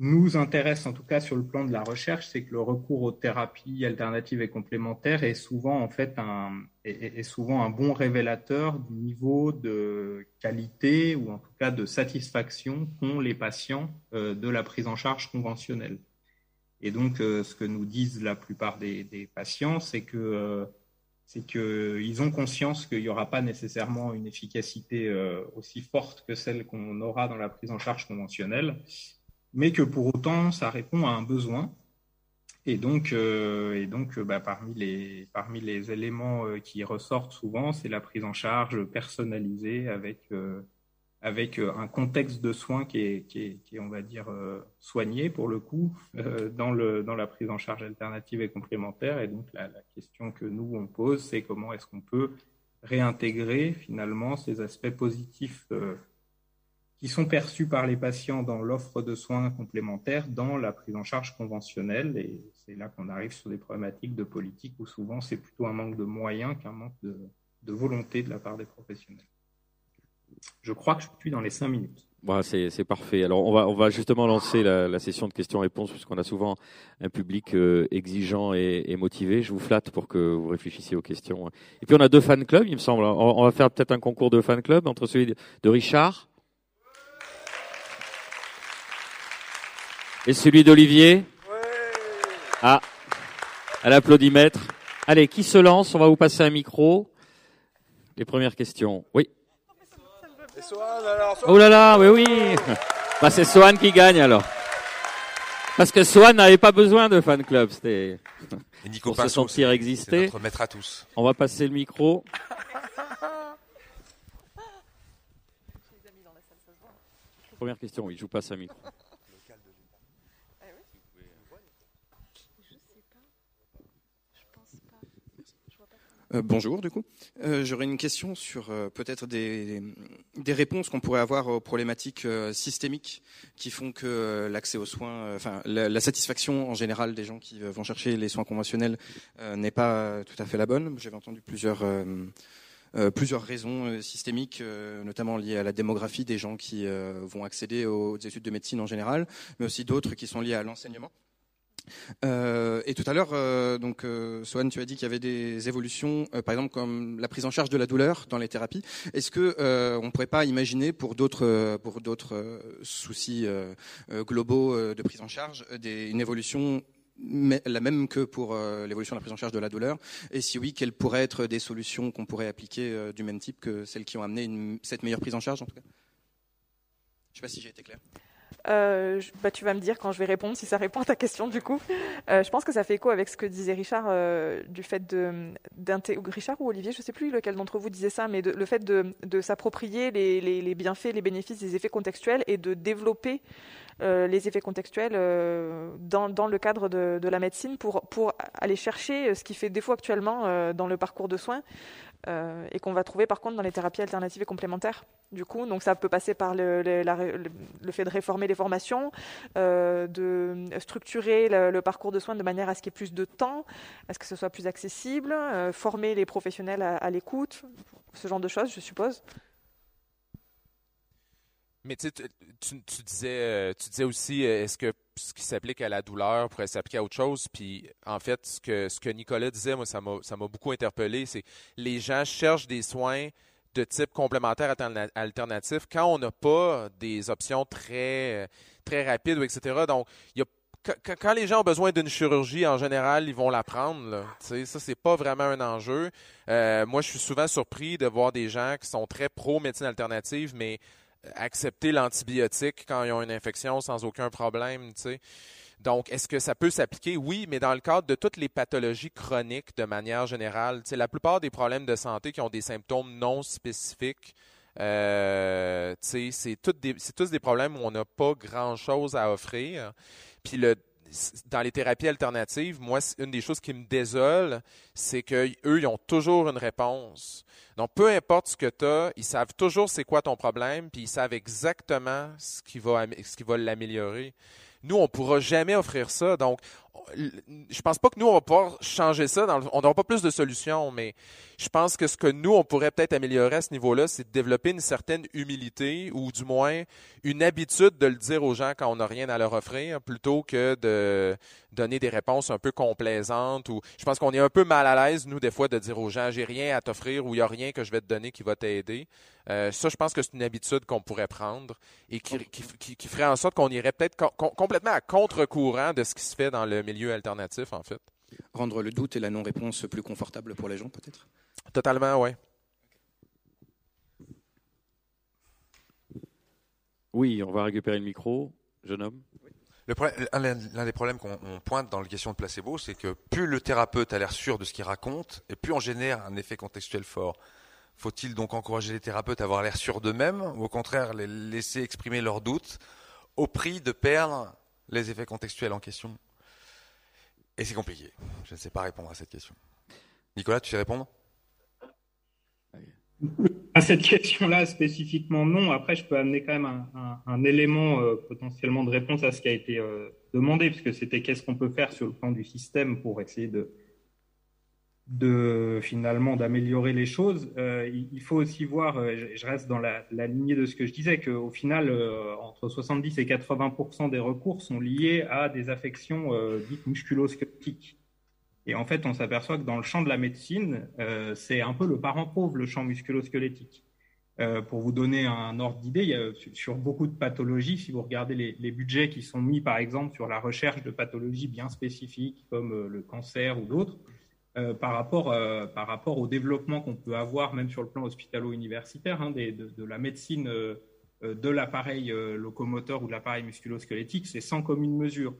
nous intéresse, en tout cas sur le plan de la recherche, c'est que le recours aux thérapies alternatives et complémentaires est souvent en fait un, est, souvent un bon révélateur du niveau de qualité ou en tout cas de satisfaction qu'ont les patients euh, de la prise en charge conventionnelle. Et donc, euh, ce que nous disent la plupart des, patients, c'est que c'est qu'ils ont conscience qu'il n'y aura pas nécessairement une efficacité aussi forte que celle qu'on aura dans la prise en charge conventionnelle, mais que pour autant, ça répond à un besoin et donc, euh, et donc bah, parmi, les, parmi les éléments euh, qui ressortent souvent, c'est la prise en charge personnalisée avec, euh, avec un contexte de soins qui est, qui est, qui est on va dire, soigné pour le coup dans, le, dans la prise en charge alternative et complémentaire. Et donc, la question que nous, on pose, c'est comment est-ce qu'on peut réintégrer finalement ces aspects positifs qui sont perçus par les patients dans l'offre de soins complémentaires dans la prise en charge conventionnelle. Et c'est là qu'on arrive sur des problématiques de politique où souvent c'est plutôt un manque de moyens qu'un manque de, volonté de la part des professionnels. Je crois que je suis dans les cinq minutes. C'est parfait. Alors on va, on justement lancer la, session de questions-réponses puisqu'on a souvent un public euh, exigeant et, motivé. Je vous flatte pour que vous réfléchissiez aux questions. Et puis on a deux fan clubs, il me semble. On, va faire peut-être un concours de fan club entre celui de Richard Et celui d'Olivier Ah, à l'applaudimètre. Allez, qui se lance On va vous passer un micro. Les premières questions. Oui. Oh là là, oui, oui. Bah, c'est Swan qui gagne alors. Parce que Swan n'avait pas besoin de fan club, c'était pour se sentir exister. Notre maître à tous. On va passer le micro. *laughs* Première question, oui, je vous passe un micro. Euh, bonjour, du coup. Euh, j'aurais une question sur euh, peut-être des, des, réponses qu'on pourrait avoir aux problématiques systémiques qui font que l'accès aux soins, enfin la, satisfaction en général des gens qui vont chercher les soins conventionnels n'est pas tout à fait la bonne. J'avais entendu plusieurs plusieurs raisons systémiques, notamment liées à la démographie des gens qui vont accéder aux études de médecine en général, mais aussi d'autres qui sont liées à l'enseignement. Euh, et tout à l'heure, euh, donc, euh, tu as dit qu'il y avait des évolutions, par exemple comme la prise en charge de la douleur dans les thérapies. Est-ce que on pourrait pas imaginer pour d'autres, soucis globaux de prise en charge, une évolution la même que pour l'évolution de la prise en charge de la douleur? Et si oui, quelles pourraient être des solutions qu'on pourrait appliquer du même type que celles qui ont amené cette meilleure prise en charge en tout cas? Je ne sais pas si j'ai été clair. Euh, bah, tu vas me dire quand je vais répondre si ça répond à ta question du coup. Euh, je pense que ça fait écho avec ce que disait Richard euh, du fait de Richard ou Olivier, je sais plus lequel d'entre vous disait ça, mais le fait de, s'approprier les, les, bienfaits, les bénéfices des effets contextuels et de développer les effets contextuels dans, dans, le cadre de, de, la médecine pour, pour aller chercher ce qui fait défaut actuellement dans le parcours de soins et qu'on va trouver par contre dans les thérapies alternatives et complémentaires. Du coup, donc ça peut passer par le, fait de réformer les formations, de structurer le, parcours de soins de manière à ce qu'il y ait plus de temps, à ce que ce soit plus accessible, former les professionnels à l'écoute, ce genre de choses, je suppose. Mais tu, tu, disais, euh, tu disais aussi, euh, est-ce que ce qui s'applique à la douleur pourrait s'appliquer à autre chose? Puis en fait, ce que, ce que Nicolas disait, moi, ça m'a, beaucoup interpellé, c'est les gens cherchent des soins de type complémentaire alternatif quand on n'a pas des options très, très rapides, etc. Donc, il y a quand les gens ont besoin d'une chirurgie, en général, ils vont la prendre. Là. sais, ça, c'est pas vraiment un enjeu. Euh, moi, je suis souvent surpris de voir des gens qui sont très pro-médecine alternative, mais accepter l'antibiotique quand ils ont une infection sans aucun problème, tu sais. Donc, est-ce que ça peut s'appliquer? Oui, mais dans le cadre de toutes les pathologies chroniques de manière générale, tu sais, la plupart des problèmes de santé qui ont des symptômes non spécifiques, euh, c'est tous des problèmes où on n'a pas grand-chose à offrir. Puis le, dans les thérapies alternatives, moi, une des choses qui me désole, c'est qu'eux, ils ont toujours une réponse. Donc, peu importe ce que tu as, ils savent toujours c'est quoi ton problème, puis ils savent exactement ce qui va, l'améliorer. Nous, on ne pourra jamais offrir ça. Donc, je pense pas que nous, on va pouvoir changer ça. on n'aura pas plus de solutions, mais je pense que ce que nous, on pourrait peut-être améliorer à ce niveau-là, c'est de développer une certaine humilité ou du moins une habitude de le dire aux gens quand on n'a rien à leur offrir plutôt que de donner des réponses un peu complaisantes ou je pense qu'on est un peu mal à l'aise, nous, des fois, de dire aux gens j'ai rien à t'offrir ou il n'y a rien que je vais te donner qui va t'aider. Euh, ça, je pense que c'est une habitude qu'on pourrait prendre et qui, qui, ferait en sorte qu'on irait peut-être complètement à contre-courant de ce qui se fait dans le milieu alternatif, en fait. Rendre le doute et la non-réponse plus confortable pour les gens, peut-être? Totalement, oui. Oui, on va récupérer le micro. Jeune homme. L'un des problèmes qu'on pointe dans la question de placebo, c'est que plus le thérapeute a l'air sûr de ce qu'il raconte, et plus on génère un effet contextuel fort. Faut-il donc encourager les thérapeutes à avoir l'air sûrs d'eux-mêmes, ou au contraire les laisser exprimer leurs doutes, au prix de perdre les effets contextuels en question? Et c'est compliqué. Je ne sais pas répondre à cette question. Nicolas, tu sais répondre? À cette question-là, spécifiquement, non. Après, je peux amener quand même un, élément euh, potentiellement de réponse à ce qui a été euh, demandé, puisque c'était qu'est-ce qu'on peut faire sur le plan du système pour essayer de, de finalement d'améliorer les choses. Euh, il, faut aussi voir, je, reste dans la, lignée de ce que je disais, qu'au final, entre 70 et 80 des recours sont liés à des affections dites musculosquelettiques. Et en fait, on s'aperçoit que dans le champ de la médecine, euh, c'est un peu le parent pauvre, le champ musculo-squelettique. Euh, pour vous donner un ordre d'idée, sur beaucoup de pathologies, si vous regardez les, budgets qui sont mis, par exemple, sur la recherche de pathologies bien spécifiques, comme euh, le cancer ou d'autres, par, rapport, par rapport au développement qu'on peut avoir, même sur le plan hospitalo-universitaire, hein, de, la médecine de l'appareil locomoteur ou de l'appareil musculo-squelettique, c'est sans commune mesure.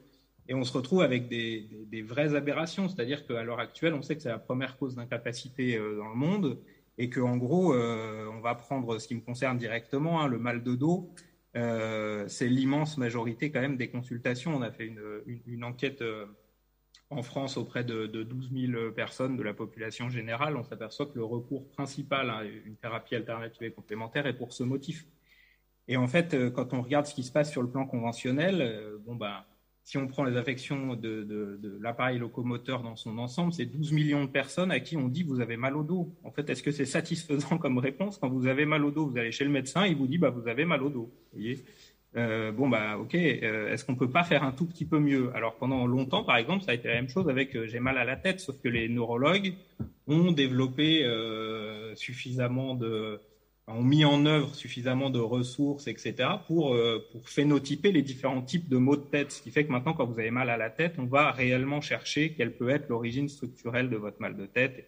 Et on se retrouve avec des, vraies aberrations, c'est-à-dire qu'à l'heure actuelle, on sait que c'est la première cause d'incapacité euh, dans le monde et qu'en gros, euh, on va prendre ce qui me concerne directement, hein, le mal de dos. Euh, c'est l'immense majorité quand même des consultations. On a fait une, enquête en France auprès de, de, 12 000 personnes de la population générale. On s'aperçoit que le recours principal à une thérapie alternative et complémentaire est pour ce motif. Et en fait, quand on regarde ce qui se passe sur le plan conventionnel, bon ben si on prend les affections de, l'appareil locomoteur dans son ensemble, c'est 12 millions de personnes à qui on dit vous avez mal au dos. En fait, est-ce que c'est satisfaisant comme réponse? Quand vous avez mal au dos, vous allez chez le médecin, il vous dit bah, vous avez mal au dos. Vous voyez? Euh, bon bah ok, euh, est-ce qu'on peut pas faire un tout petit peu mieux? Alors pendant longtemps, par exemple, ça a été la même chose avec euh, j'ai mal à la tête, sauf que les neurologues ont développé suffisamment de ont mis en œuvre suffisamment de ressources, etc., pour, pour phénotyper les différents types de maux de tête. Ce qui fait que maintenant, quand vous avez mal à la tête, on va réellement chercher quelle peut être l'origine structurelle de votre mal de tête.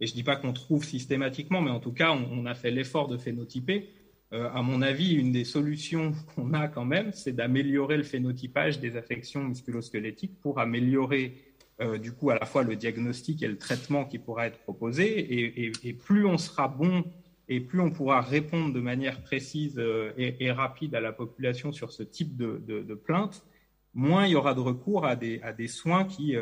Et je dis pas qu'on trouve systématiquement, mais en tout cas, on, a fait l'effort de phénotyper. Euh, à mon avis, une des solutions qu'on a quand même, c'est d'améliorer le phénotypage des affections musculosquelettiques pour améliorer euh, du coup à la fois le diagnostic et le traitement qui pourra être proposé. Et, plus on sera bon et plus on pourra répondre de manière précise euh, et, rapide à la population sur ce type de, plainte, moins il y aura de recours à des, soins qui,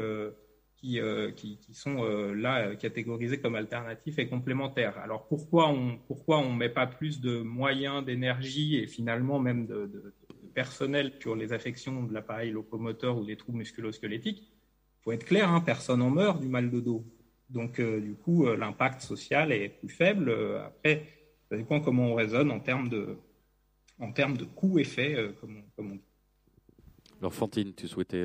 qui, euh, qui, sont là catégorisés comme alternatifs et complémentaires. Alors pourquoi on pourquoi on met pas plus de moyens, d'énergie et finalement même de, personnel sur les affections de l'appareil locomoteur ou des troubles musculo-squelettiques? Faut être clair, hein, personne en meurt du mal de dos. Donc, euh, du coup, euh, l'impact social est plus faible. Euh, après, ça dépend comment on raisonne en termes de, en termes de coût-effet, dit. Alors, Fantine, tu souhaitais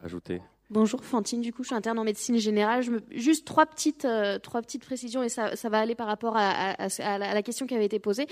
ajouter? Bonjour Fantine, du coup je suis interne en médecine générale. Juste trois petites, euh, trois petites précisions et ça, va aller par rapport à, la question qui avait été posée.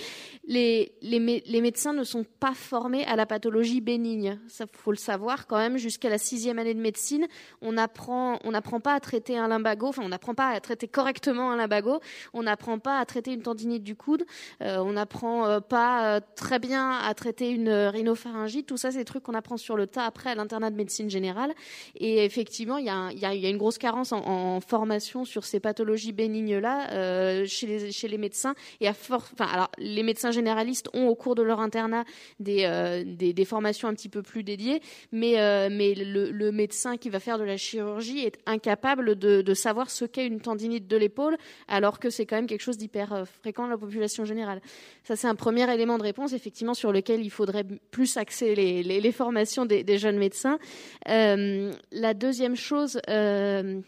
Les, les, médecins ne sont pas formés à la pathologie bénigne. Ça faut le savoir quand même. Jusqu'à la sixième année de médecine, on apprend, on n'apprend pas à traiter un lumbago. Enfin, on n'apprend pas à traiter correctement un lumbago. On n'apprend pas à traiter une tendinite du coude. Euh, on n'apprend euh, pas très bien à traiter une rhinopharyngite. Tout ça, c'est des trucs qu'on apprend sur le tas après à l'internat de médecine générale. Et effectivement, il y, a, une grosse carence en, formation sur ces pathologies bénignes-là euh, chez, les, médecins. Et alors, les médecins généralistes ont au cours de leur internat des, euh, formations un petit peu plus dédiées, mais, euh, le, médecin qui va faire de la chirurgie est incapable de, savoir ce qu'est une tendinite de l'épaule, alors que c'est quand même quelque chose d'hyper fréquent dans la population générale. Ça, c'est un premier élément de réponse, effectivement, sur lequel il faudrait plus axer les, formations des, des, jeunes médecins. la deuxième chose, euh,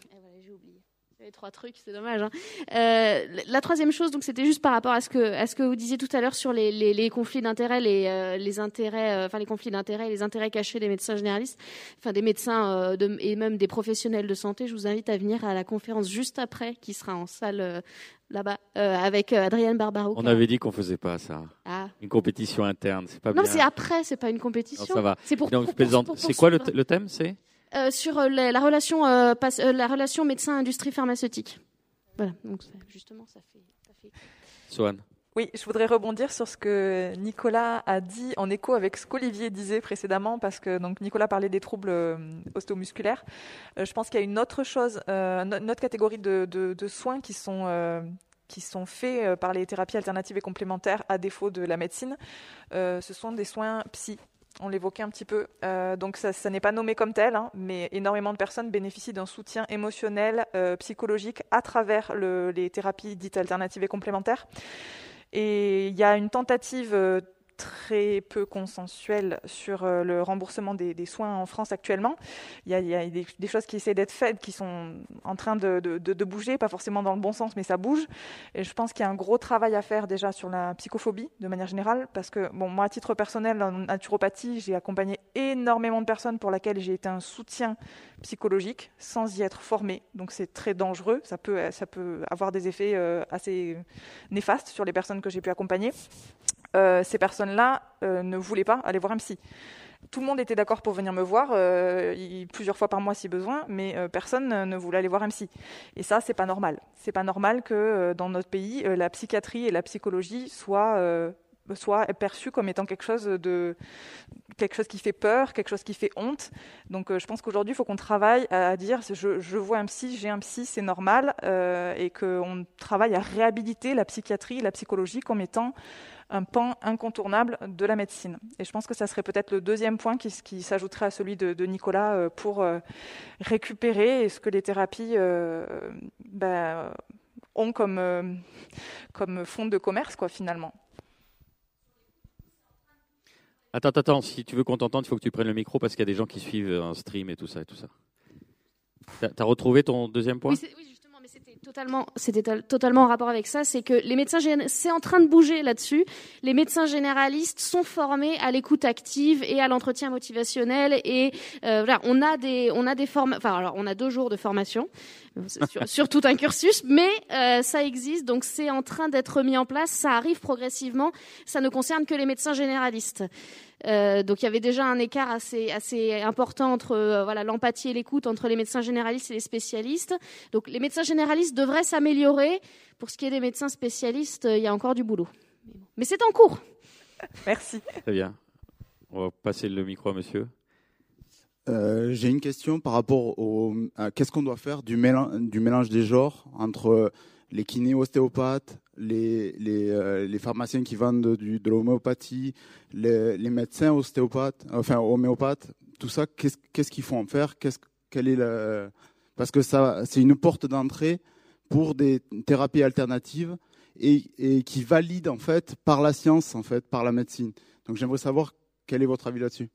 eh trois trucs, c'est dommage. Hein. Euh, la troisième chose, donc, c'était juste par rapport à ce que, à ce que vous disiez tout à l'heure sur les, les, conflits d'intérêts, les, euh, les intérêts, enfin les conflits d'intérêts, les intérêts cachés des médecins généralistes, enfin des médecins de, et même des professionnels de santé. Je vous invite à venir à la conférence juste après, qui sera en salle là-bas avec Adrienne Barbaro. On avait dit qu'on faisait pas ça. Ah. Une compétition interne, c'est pas non, bien. Non, c'est après, c'est pas une compétition. ça va. C'est pour. Donc, C'est quoi le, le thème C'est? Sur la, relation, la relation médecin-industrie pharmaceutique. Voilà, donc justement, ça fait. Ça fait... Swan. Oui, je voudrais rebondir sur ce que Nicolas a dit en écho avec ce qu'Olivier disait précédemment, parce que donc Nicolas parlait des troubles euh, osteomusculaires. Euh, je pense qu'il y a une autre chose, euh, une autre catégorie de, de, soins qui sont qui sont faits par les thérapies alternatives et complémentaires à défaut de la médecine. ce sont des soins psy. On l'évoquait un petit peu. donc ça, n'est pas nommé comme tel, hein, mais énormément de personnes bénéficient d'un soutien émotionnel, psychologique à travers le, les thérapies dites alternatives et complémentaires. Et il y a une tentative euh, très peu consensuelle sur euh, le remboursement des, soins en France actuellement. Il y a, des, choses qui essaient d'être faites, qui sont en train de, bouger, pas forcément dans le bon sens, mais ça bouge. Et je pense qu'il y a un gros travail à faire déjà sur la psychophobie de manière générale, parce que bon, moi, à titre personnel, en naturopathie, j'ai accompagné énormément de personnes pour lesquelles j'ai été un soutien psychologique sans y être formé. Donc c'est très dangereux. Ça peut, ça peut avoir des effets euh, assez néfastes sur les personnes que j'ai pu accompagner. Euh, ces personnes-là euh, ne voulaient pas aller voir un psy. Tout le monde était d'accord pour venir me voir euh, plusieurs fois par mois si besoin, mais personne ne voulait aller voir un psy. Et ça, c'est pas normal. C'est pas normal que dans notre pays, la psychiatrie et la psychologie soient soit perçues comme étant quelque chose de quelque chose qui fait peur, quelque chose qui fait honte. Donc je pense qu'aujourd'hui il faut qu'on travaille à dire je, je, vois un psy, j'ai un psy, c'est normal, et qu'on travaille à réhabiliter la psychiatrie, la psychologie comme étant un pan incontournable de la médecine. Et je pense que ça serait peut-être le deuxième point qui, s'ajouterait à celui de, Nicolas euh, pour euh, récupérer ce que les thérapies euh, ben, ont comme, comme fonds de commerce, quoi, finalement. Attends, attends, si tu veux qu'on t'entende, il faut que tu prennes le micro parce qu'il y a des gens qui suivent un stream et tout ça et tout ça. Tu as, retrouvé ton deuxième point? Totalement, c'était totalement en rapport avec ça, c'est que les médecins, c'est en train de bouger là-dessus. Les médecins généralistes sont formés à l'écoute active et à l'entretien motivationnel et euh, voilà, on a des, on a des formes, enfin alors on a deux jours de formation sur, *laughs* sur tout un cursus, mais euh, ça existe, donc c'est en train d'être mis en place, ça arrive progressivement, ça ne concerne que les médecins généralistes. Euh, donc il y avait déjà un écart assez, assez important entre euh, voilà l'empathie et l'écoute entre les médecins généralistes et les spécialistes. Donc les médecins généralistes devraient s'améliorer. Pour ce qui est des médecins spécialistes, il y a encore du boulot. Mais c'est en cours. Merci. Très bien. On va passer le micro à monsieur. Euh, j'ai une question par rapport au qu'est-ce qu'on doit faire du mélange, du mélange des genres entre les kinés ostéopathes, les, les, euh, pharmaciens qui vendent du, de l'homéopathie, les, les, médecins ostéopathes, enfin homéopathes, tout ça, qu'est-ce qu'est-ce qu'il faut en faire? Quelle est la... Parce que c'est une porte d'entrée pour des thérapies alternatives et, et qui valident en fait par la science, en fait, par la médecine. Donc j'aimerais savoir quel est votre avis là-dessus.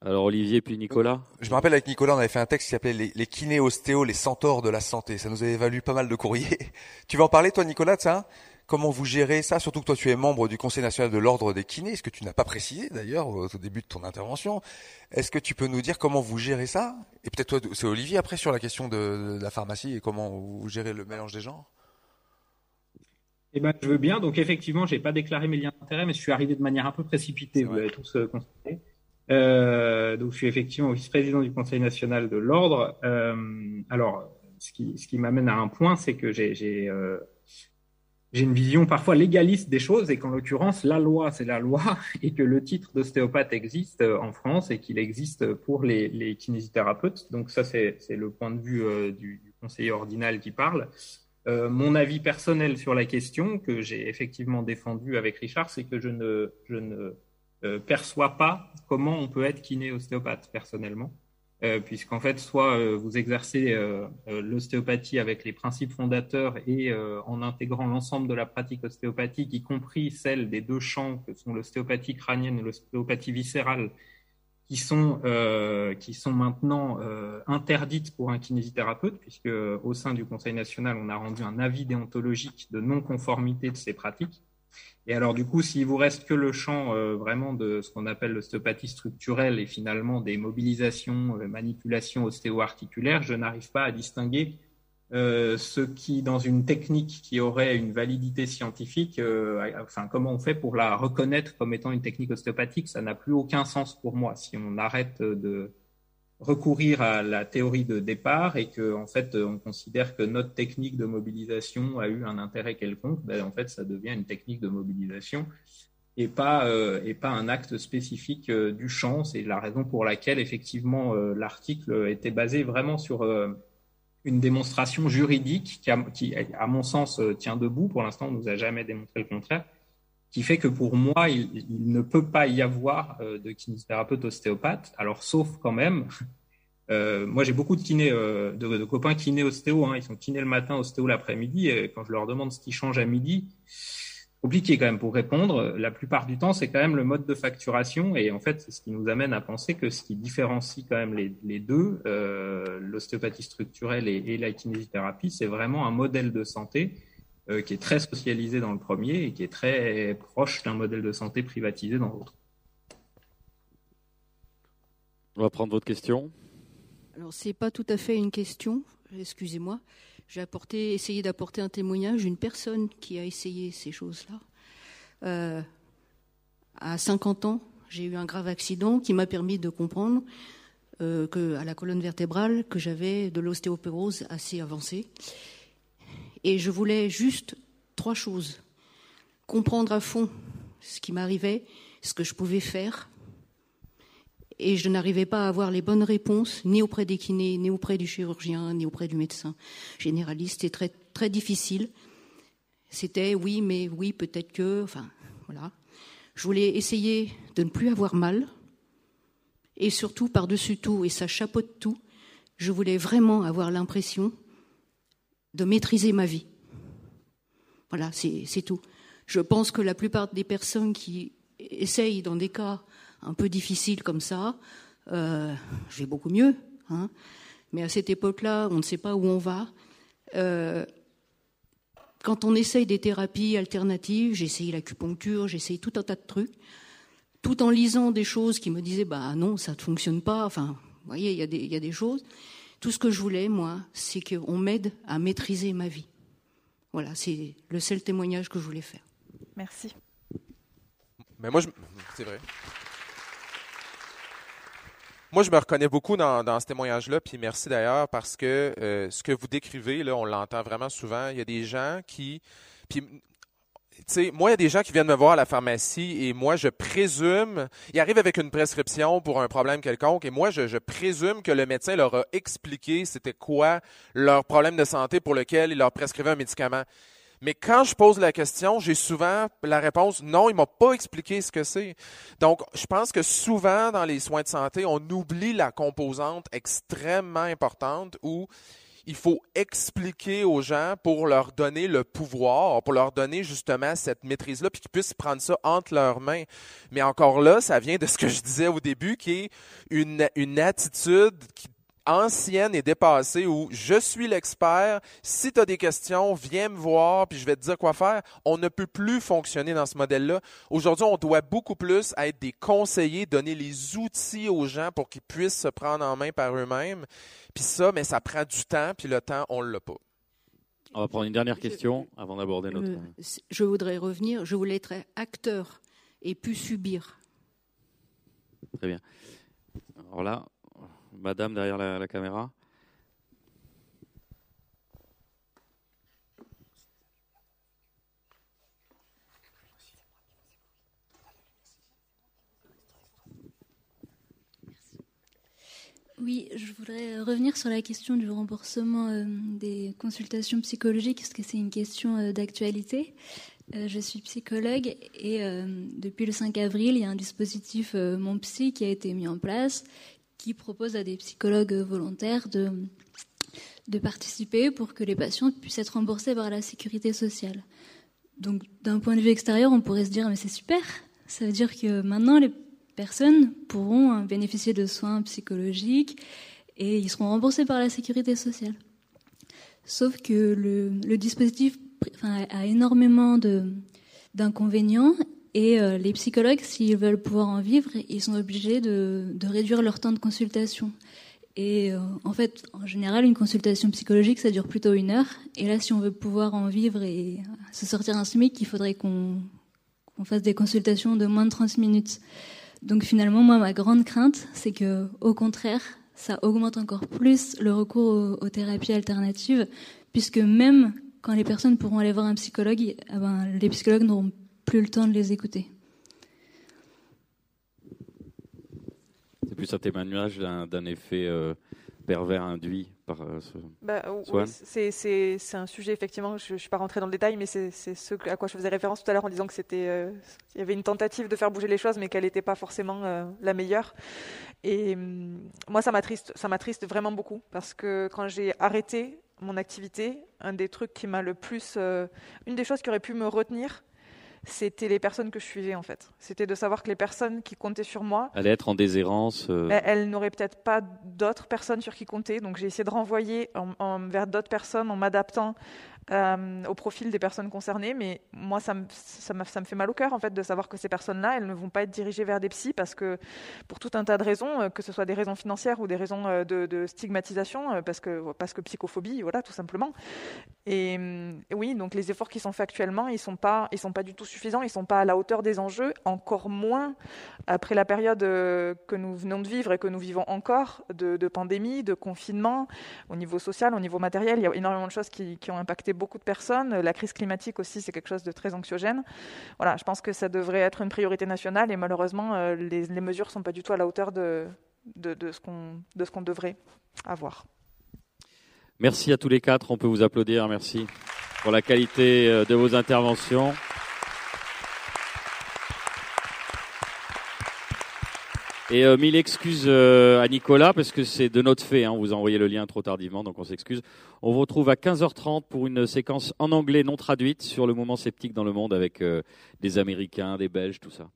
Alors Olivier puis Nicolas? Je me rappelle avec Nicolas, on avait fait un texte qui s'appelait les, les kinés ostéo, les centaures de la santé. Ça nous avait valu pas mal de courriers. *laughs* Tu vas en parler toi Nicolas de ça? Comment vous gérez ça? Surtout que toi tu es membre du Conseil national de l'ordre des kinés, ce que tu n'as pas précisé d'ailleurs au début de ton intervention. Est-ce que tu peux nous dire comment vous gérez ça? Et peut-être toi, c'est Olivier après sur la question de, la pharmacie et comment vous gérez le mélange des genres? Eh ben, je veux bien. Donc, effectivement, j'ai pas déclaré mes liens d'intérêt, mais je suis arrivé de manière un peu précipitée. Vous l'avez tous euh, constaté. Euh, donc, je suis effectivement vice-président du Conseil national de l'ordre. Euh, alors, ce qui, m'amène à un point, c'est que j'ai j'ai euh, une vision parfois légaliste des choses et qu'en l'occurrence, la loi, c'est la loi *laughs* et que le titre d'ostéopathe existe en France et qu'il existe pour les, kinésithérapeutes. Donc, ça, c'est le point de vue euh, du, conseiller ordinal qui parle. Euh, mon avis personnel sur la question, que j'ai effectivement défendu avec Richard, c'est que je ne euh, perçoit pas comment on peut être kiné-ostéopathe personnellement, euh, puisqu'en fait, soit euh, vous exercez l'ostéopathie avec les principes fondateurs et en intégrant l'ensemble de la pratique ostéopathique, y compris celle des deux champs que sont l'ostéopathie crânienne et l'ostéopathie viscérale, qui sont qui sont maintenant interdites pour un kinésithérapeute, puisque au sein du Conseil national, on a rendu un avis déontologique de non-conformité de ces pratiques. Et alors du coup, s'il vous reste que le champ euh, vraiment de ce qu'on appelle l'ostéopathie structurelle et finalement des mobilisations, euh, manipulations ostéo-articulaires, je n'arrive pas à distinguer euh, ce qui, dans une technique qui aurait une validité scientifique, enfin comment on fait pour la reconnaître comme étant une technique ostéopathique, ça n'a plus aucun sens pour moi. Si on arrête de recourir à la théorie de départ et que en fait on considère que notre technique de mobilisation a eu un intérêt quelconque, ben, en fait ça devient une technique de mobilisation et pas euh, un acte spécifique euh, du champ. C'est la raison pour laquelle effectivement euh, l'article était basé vraiment sur une démonstration juridique qui, à mon sens, tient debout. Pour l'instant, on nous a jamais démontré le contraire qui fait que pour moi, il, ne peut pas y avoir euh, de kinésithérapeute ostéopathe. Alors, sauf quand même, euh, moi j'ai beaucoup de kinés, euh, de, copains kinés ostéo, hein, ils sont kinés le matin, ostéo l'après-midi, et quand je leur demande ce qui change à midi, compliqué quand même pour répondre. La plupart du temps, c'est quand même le mode de facturation, et en fait, c'est ce qui nous amène à penser que ce qui différencie quand même les, deux, l'ostéopathie structurelle et la kinésithérapie, c'est vraiment un modèle de santé euh, qui est très socialisé dans le premier et qui est très proche d'un modèle de santé privatisé dans l'autre. On va prendre votre question. Alors, c'est pas tout à fait une question, excusez-moi. J'ai apporté, essayé d'apporter un témoignage d'une personne qui a essayé ces choses-là. Euh, à 50 ans, j'ai eu un grave accident qui m'a permis de comprendre euh, que, à la colonne vertébrale que j'avais de l'ostéoporose assez avancée et je voulais juste trois choses. Comprendre à fond ce qui m'arrivait, ce que je pouvais faire. Et je n'arrivais pas à avoir les bonnes réponses, ni auprès des kinés, ni auprès du chirurgien, ni auprès du médecin généraliste. C'était très, très difficile. C'était oui, mais oui, peut-être que. Enfin, voilà. Je voulais essayer de ne plus avoir mal. Et surtout, par-dessus tout, et ça chapeaute tout, je voulais vraiment avoir l'impression de maîtriser ma vie. Voilà, c'est tout. Je pense que la plupart des personnes qui essayent dans des cas un peu difficiles comme ça, euh, je vais beaucoup mieux. Hein. mais à cette époque-là, on ne sait pas où on va. Euh, quand on essaye des thérapies alternatives, j'ai essayé l'acupuncture, j'ai essayé tout un tas de trucs, tout en lisant des choses qui me disaient bah non, ça ne fonctionne pas. Enfin, vous voyez, il y, y, a des choses. Tout ce que je voulais, moi, c'est qu'on m'aide à maîtriser ma vie. Voilà, c'est le seul témoignage que je voulais faire. Merci. Mais moi, c'est vrai. Moi, je me reconnais beaucoup dans, ce témoignage-là, puis merci d'ailleurs parce que euh, ce que vous décrivez, là, on l'entend vraiment souvent. Il y a des gens qui, puis sais, moi, il y a des gens qui viennent me voir à la pharmacie et moi, je présume, ils arrivent avec une prescription pour un problème quelconque et moi, je, je présume que le médecin leur a expliqué c'était quoi leur problème de santé pour lequel il leur prescrivait un médicament. Mais quand je pose la question, j'ai souvent la réponse non, il m'a pas expliqué ce que c'est. Donc, je pense que souvent dans les soins de santé, on oublie la composante extrêmement importante où il faut expliquer aux gens pour leur donner le pouvoir, pour leur donner justement cette maîtrise-là, puis qu'ils puissent prendre ça entre leurs mains. Mais encore là, ça vient de ce que je disais au début, qui est une, une attitude qui ancienne et dépassée où je suis l'expert, si tu as des questions, viens me voir, puis je vais te dire quoi faire. On ne peut plus fonctionner dans ce modèle-là. Aujourd'hui, on doit beaucoup plus être des conseillers, donner les outils aux gens pour qu'ils puissent se prendre en main par eux-mêmes. Puis ça, mais ça prend du temps, puis le temps, on ne l'a pas. On va prendre une dernière question avant d'aborder notre. je voudrais revenir, je voulais être acteur et plus subir. Très bien. Alors là, Madame derrière la, caméra. Oui, je voudrais revenir sur la question du remboursement euh, des consultations psychologiques, parce que c'est une question euh, d'actualité. Euh, je suis psychologue et depuis le 5 avril, il y a un dispositif Mon Psy qui a été mis en place qui propose à des psychologues volontaires de, de participer pour que les patients puissent être remboursés par la sécurité sociale. Donc, d'un point de vue extérieur, on pourrait se dire, mais c'est super, ça veut dire que maintenant les personnes pourront hein, bénéficier de soins psychologiques et ils seront remboursés par la sécurité sociale. Sauf que le, le dispositif a énormément d'inconvénients et euh, les psychologues, s'ils veulent pouvoir en vivre, ils sont obligés de, réduire leur temps de consultation. Et euh, en fait, en général, une consultation psychologique, ça dure plutôt une heure. Et là, si on veut pouvoir en vivre et se sortir un SMIC, il faudrait qu'on fasse des consultations de moins de 30 minutes. Donc finalement, moi, ma grande crainte, c'est que, au contraire, ça augmente encore plus le recours aux, thérapies alternatives, puisque même quand les personnes pourront aller voir un psychologue, eh ben, les psychologues n'auront plus le temps de les écouter. C'est plus un témoignage d'un effet euh, pervers induit par euh, ce. Bah, c'est un sujet, effectivement, je ne suis pas rentrée dans le détail, mais c'est ce à quoi je faisais référence tout à l'heure en disant que c'était. Euh, il y avait une tentative de faire bouger les choses, mais qu'elle n'était pas forcément la meilleure. Et hum, moi, ça m'attriste, ça m'attriste vraiment beaucoup, parce que quand j'ai arrêté mon activité, un des trucs qui m'a le plus. une des choses qui aurait pu me retenir, c'était les personnes que je suivais en fait. C'était de savoir que les personnes qui comptaient sur moi allaient être en déshérence. Euh. Elles, n'auraient peut-être pas d'autres personnes sur qui compter. Donc j'ai essayé de renvoyer vers d'autres personnes en m'adaptant euh, au profil des personnes concernées. Mais moi, ça me, ça, me, ça me fait mal au cœur en fait de savoir que ces personnes-là, elles ne vont pas être dirigées vers des psys parce que pour tout un tas de raisons, euh, que ce soit des raisons financières ou des raisons euh, de, stigmatisation, parce que parce que psychophobie, voilà, tout simplement. Et, oui, donc les efforts qui sont faits actuellement, ils sont pas, sont pas du tout suffisants, ils sont pas à la hauteur des enjeux, encore moins après la période que nous venons de vivre et que nous vivons encore de, de pandémie, de confinement, au niveau social, au niveau matériel, il y a énormément de choses qui, qui ont impacté beaucoup de personnes. La crise climatique aussi, c'est quelque chose de très anxiogène. Voilà, je pense que ça devrait être une priorité nationale et malheureusement, euh, les, mesures ne sont pas du tout à la hauteur de, de, de ce qu'on devrait avoir. Merci à tous les quatre. On peut vous applaudir. Merci pour la qualité euh, de vos interventions. Et euh, mille excuses euh, à Nicolas, parce que c'est de notre fait, hein, vous a envoyé le lien trop tardivement, donc on s'excuse. On vous retrouve à 15h30 pour une séquence en anglais non traduite sur le moment sceptique dans le monde avec euh, des Américains, des Belges, tout ça.